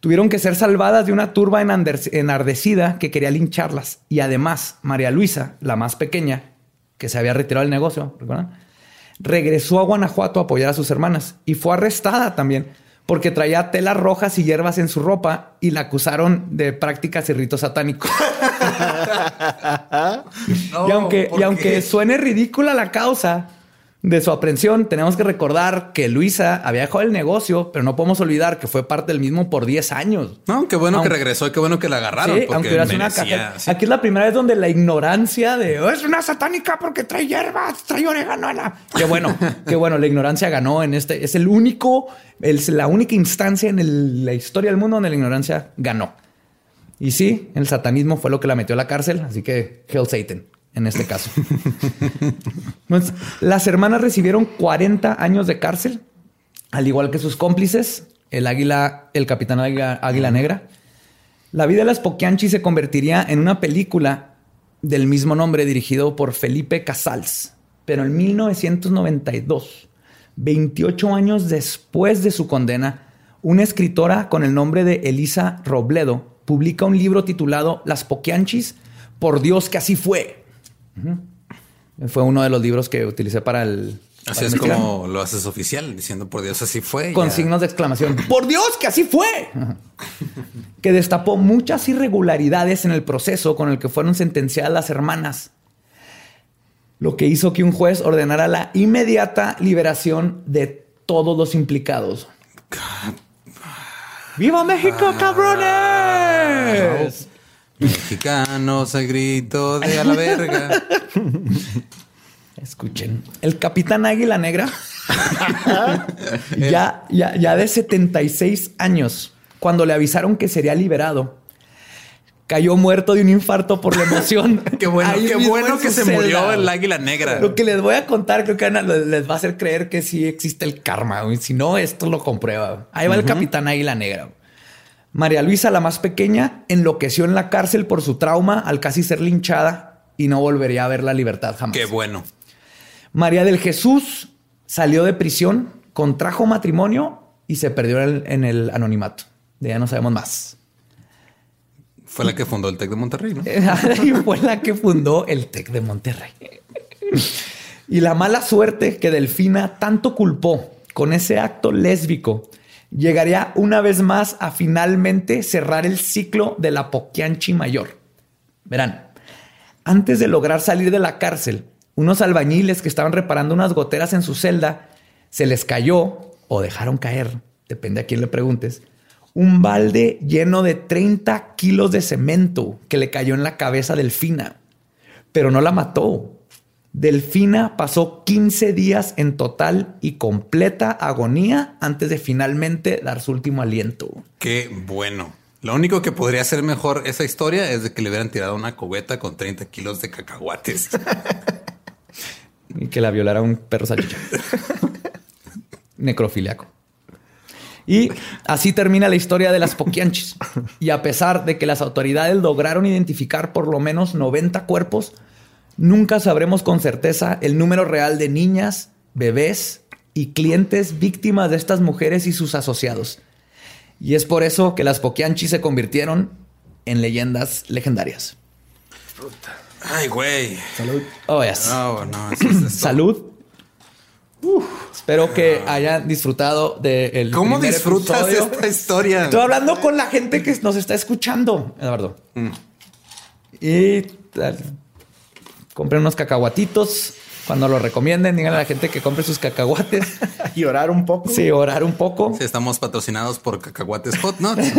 Tuvieron que ser salvadas de una turba enardecida que quería lincharlas. Y además, María Luisa, la más pequeña, que se había retirado del negocio, ¿recuerdan? regresó a Guanajuato a apoyar a sus hermanas y fue arrestada también porque traía telas rojas y hierbas en su ropa y la acusaron de prácticas y ritos satánicos. <laughs> y aunque, ¿por y aunque suene ridícula la causa de su aprehensión, tenemos que recordar que Luisa había dejado el negocio, pero no podemos olvidar que fue parte del mismo por 10 años. No, qué bueno Aunque- que regresó y qué bueno que la agarraron. Sí, aunque sido una merecía, caja. sí. Aquí es la primera vez donde la ignorancia de "Oh, es una satánica porque trae hierbas, trae orégano. la-". Qué bueno, <laughs> qué bueno. La ignorancia ganó en este. Es el único, es la única instancia en el- la historia del mundo donde la ignorancia ganó. Y sí, el satanismo fue lo que la metió a la cárcel. Así que Hell Satan en este caso. Las hermanas recibieron 40 años de cárcel, al igual que sus cómplices, el águila, el capitán águila, Águila negra. La vida de las Poquianchi se convertiría en una película del mismo nombre dirigido por Felipe Casals, pero en 1992, 28 años después de su condena, una escritora con el nombre de Elisa Robledo publica un libro titulado Las Poquianchis, por Dios que así fue. Fue uno de los libros que utilicé para el... Así para es como lo haces oficial, diciendo por Dios, así fue. Con ya. signos de exclamación. ¡Por Dios que así fue! <laughs> que destapó muchas irregularidades en el proceso con el que fueron sentenciadas las hermanas. Lo que hizo que un juez ordenara la inmediata liberación de todos los implicados. ¡Viva México, cabrones! Mexicanos al grito de a la verga. Escuchen. El capitán Águila Negra <laughs> ya, ya, ya de 76 años, cuando le avisaron que sería liberado, cayó muerto de un infarto por la emoción. <laughs> qué bueno, Ahí qué bueno en que se murió el águila negra. Lo que les voy a contar creo que Ana, les va a hacer creer que sí existe el karma. güey. Si no, esto lo comprueba. Ahí va el capitán Águila Negra. María Luisa, la más pequeña, enloqueció en la cárcel por su trauma al casi ser linchada y no volvería a ver la libertad jamás. Qué bueno. María del Jesús salió de prisión, contrajo matrimonio y se perdió en el, en el anonimato. De ya no sabemos más. Fue la que fundó el Tec de Monterrey, ¿no? <laughs> y fue la que fundó el TEC de Monterrey. Y la mala suerte que Delfina tanto culpó con ese acto lésbico llegaría una vez más a finalmente cerrar el ciclo de la Poquianchi mayor. Verán, antes de lograr salir de la cárcel, unos albañiles que estaban reparando unas goteras en su celda, se les cayó o dejaron caer, depende a quién le preguntes, un balde lleno de 30 kilos de cemento que le cayó en la cabeza a Delfina, pero no la mató. Delfina pasó 15 días en total y completa agonía antes de finalmente dar su último aliento. Qué bueno. Lo único que podría ser mejor esa historia es de que le hubieran tirado una cubeta con 30 kilos de cacahuates. <laughs> y que la violara un perro salchicha. <laughs> Necrofiliaco. Y así termina la historia de las Poquianchis. Y a pesar de que las autoridades lograron identificar por lo menos 90 cuerpos, nunca sabremos con certeza el número real de niñas, bebés y clientes víctimas de estas mujeres y sus asociados. Y es por eso que las Poquianchis se convirtieron en leyendas legendarias. Ay, güey. Oh, yes. No, no. eso es- eso- Salud. Uf, espero que hayan disfrutado del. ¿Cómo primer disfrutas episodio. esta historia? Estoy hablando con la gente que nos está escuchando, Eduardo. Y tal, compren unos cacahuatitos. Cuando lo recomienden, díganle a la gente que compre sus cacahuates. <laughs> Y orar un poco. Sí, orar un poco. Sí, estamos patrocinados por Cacahuates Hot Nuts.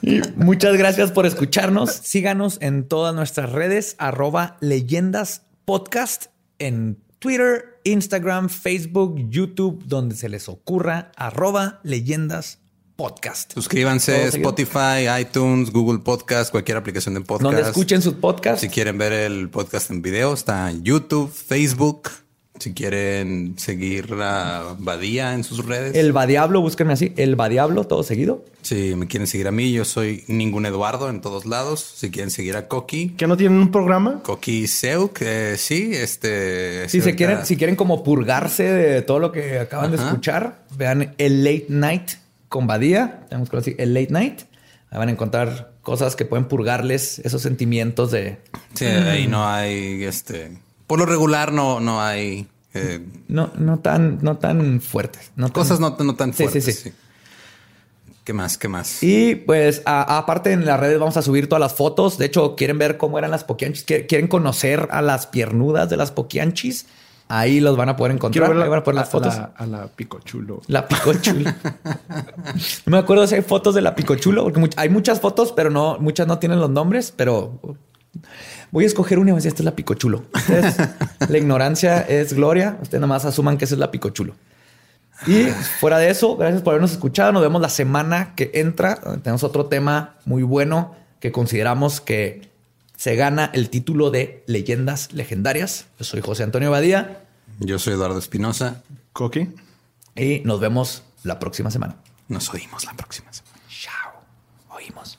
<laughs> Y muchas gracias por escucharnos. Síganos en todas nuestras redes, arroba leyendas podcast en Twitter, Instagram, Facebook, YouTube, donde se les ocurra, arroba leyendas podcast. Suscríbanse. Spotify, iTunes, Google Podcast, cualquier aplicación de podcast. Donde escuchen sus podcasts. Si quieren ver el podcast en video, está en YouTube, Facebook. Si quieren seguir a Badía en sus redes. El Badiablo, búsquenme así, el Badiablo, todo seguido. Si me quieren seguir a mí, yo soy ningún Eduardo en todos lados. Si quieren seguir a Coqui, ¿Que no tienen un programa? Coqui Seu, que sí, este. Si se ahorita- quieren, si quieren como purgarse de todo lo que acaban de escuchar, vean el Late Night con Badía, tenemos que decir el Late Night. Ahí van a encontrar cosas que pueden purgarles esos sentimientos de Sí, ahí no hay, este. Por lo regular, no, no hay eh, no, no tan, no tan fuertes, no tan- cosas no, no tan Sí, sí, fuertes. sí. sí. ¿Qué más? ¿Qué más? Y pues aparte en las redes vamos a subir todas las fotos. De hecho, quieren ver cómo eran las poquianchis, Quie- quieren conocer a las piernudas de las poquianchis. Ahí los van a poder encontrar. Quiero ver Ahí van a poner las a- fotos. A la, a la picochulo. La picochulo. <laughs> no me acuerdo si hay fotos de la picochulo, porque hay muchas fotos, pero no, muchas no tienen los nombres, pero voy a escoger una y voy a decir, esta es la picochulo. Ustedes, <laughs> la ignorancia es gloria. Ustedes nomás asuman que esa es la picochulo. Y fuera de eso, gracias por habernos escuchado. Nos vemos la semana que entra. Tenemos otro tema muy bueno que consideramos que se gana el título de Leyendas Legendarias. Yo soy José Antonio Badía Yo soy Eduardo Espinosa. Coqui. y nos vemos la próxima semana. Nos oímos la próxima semana. Chao. Oímos.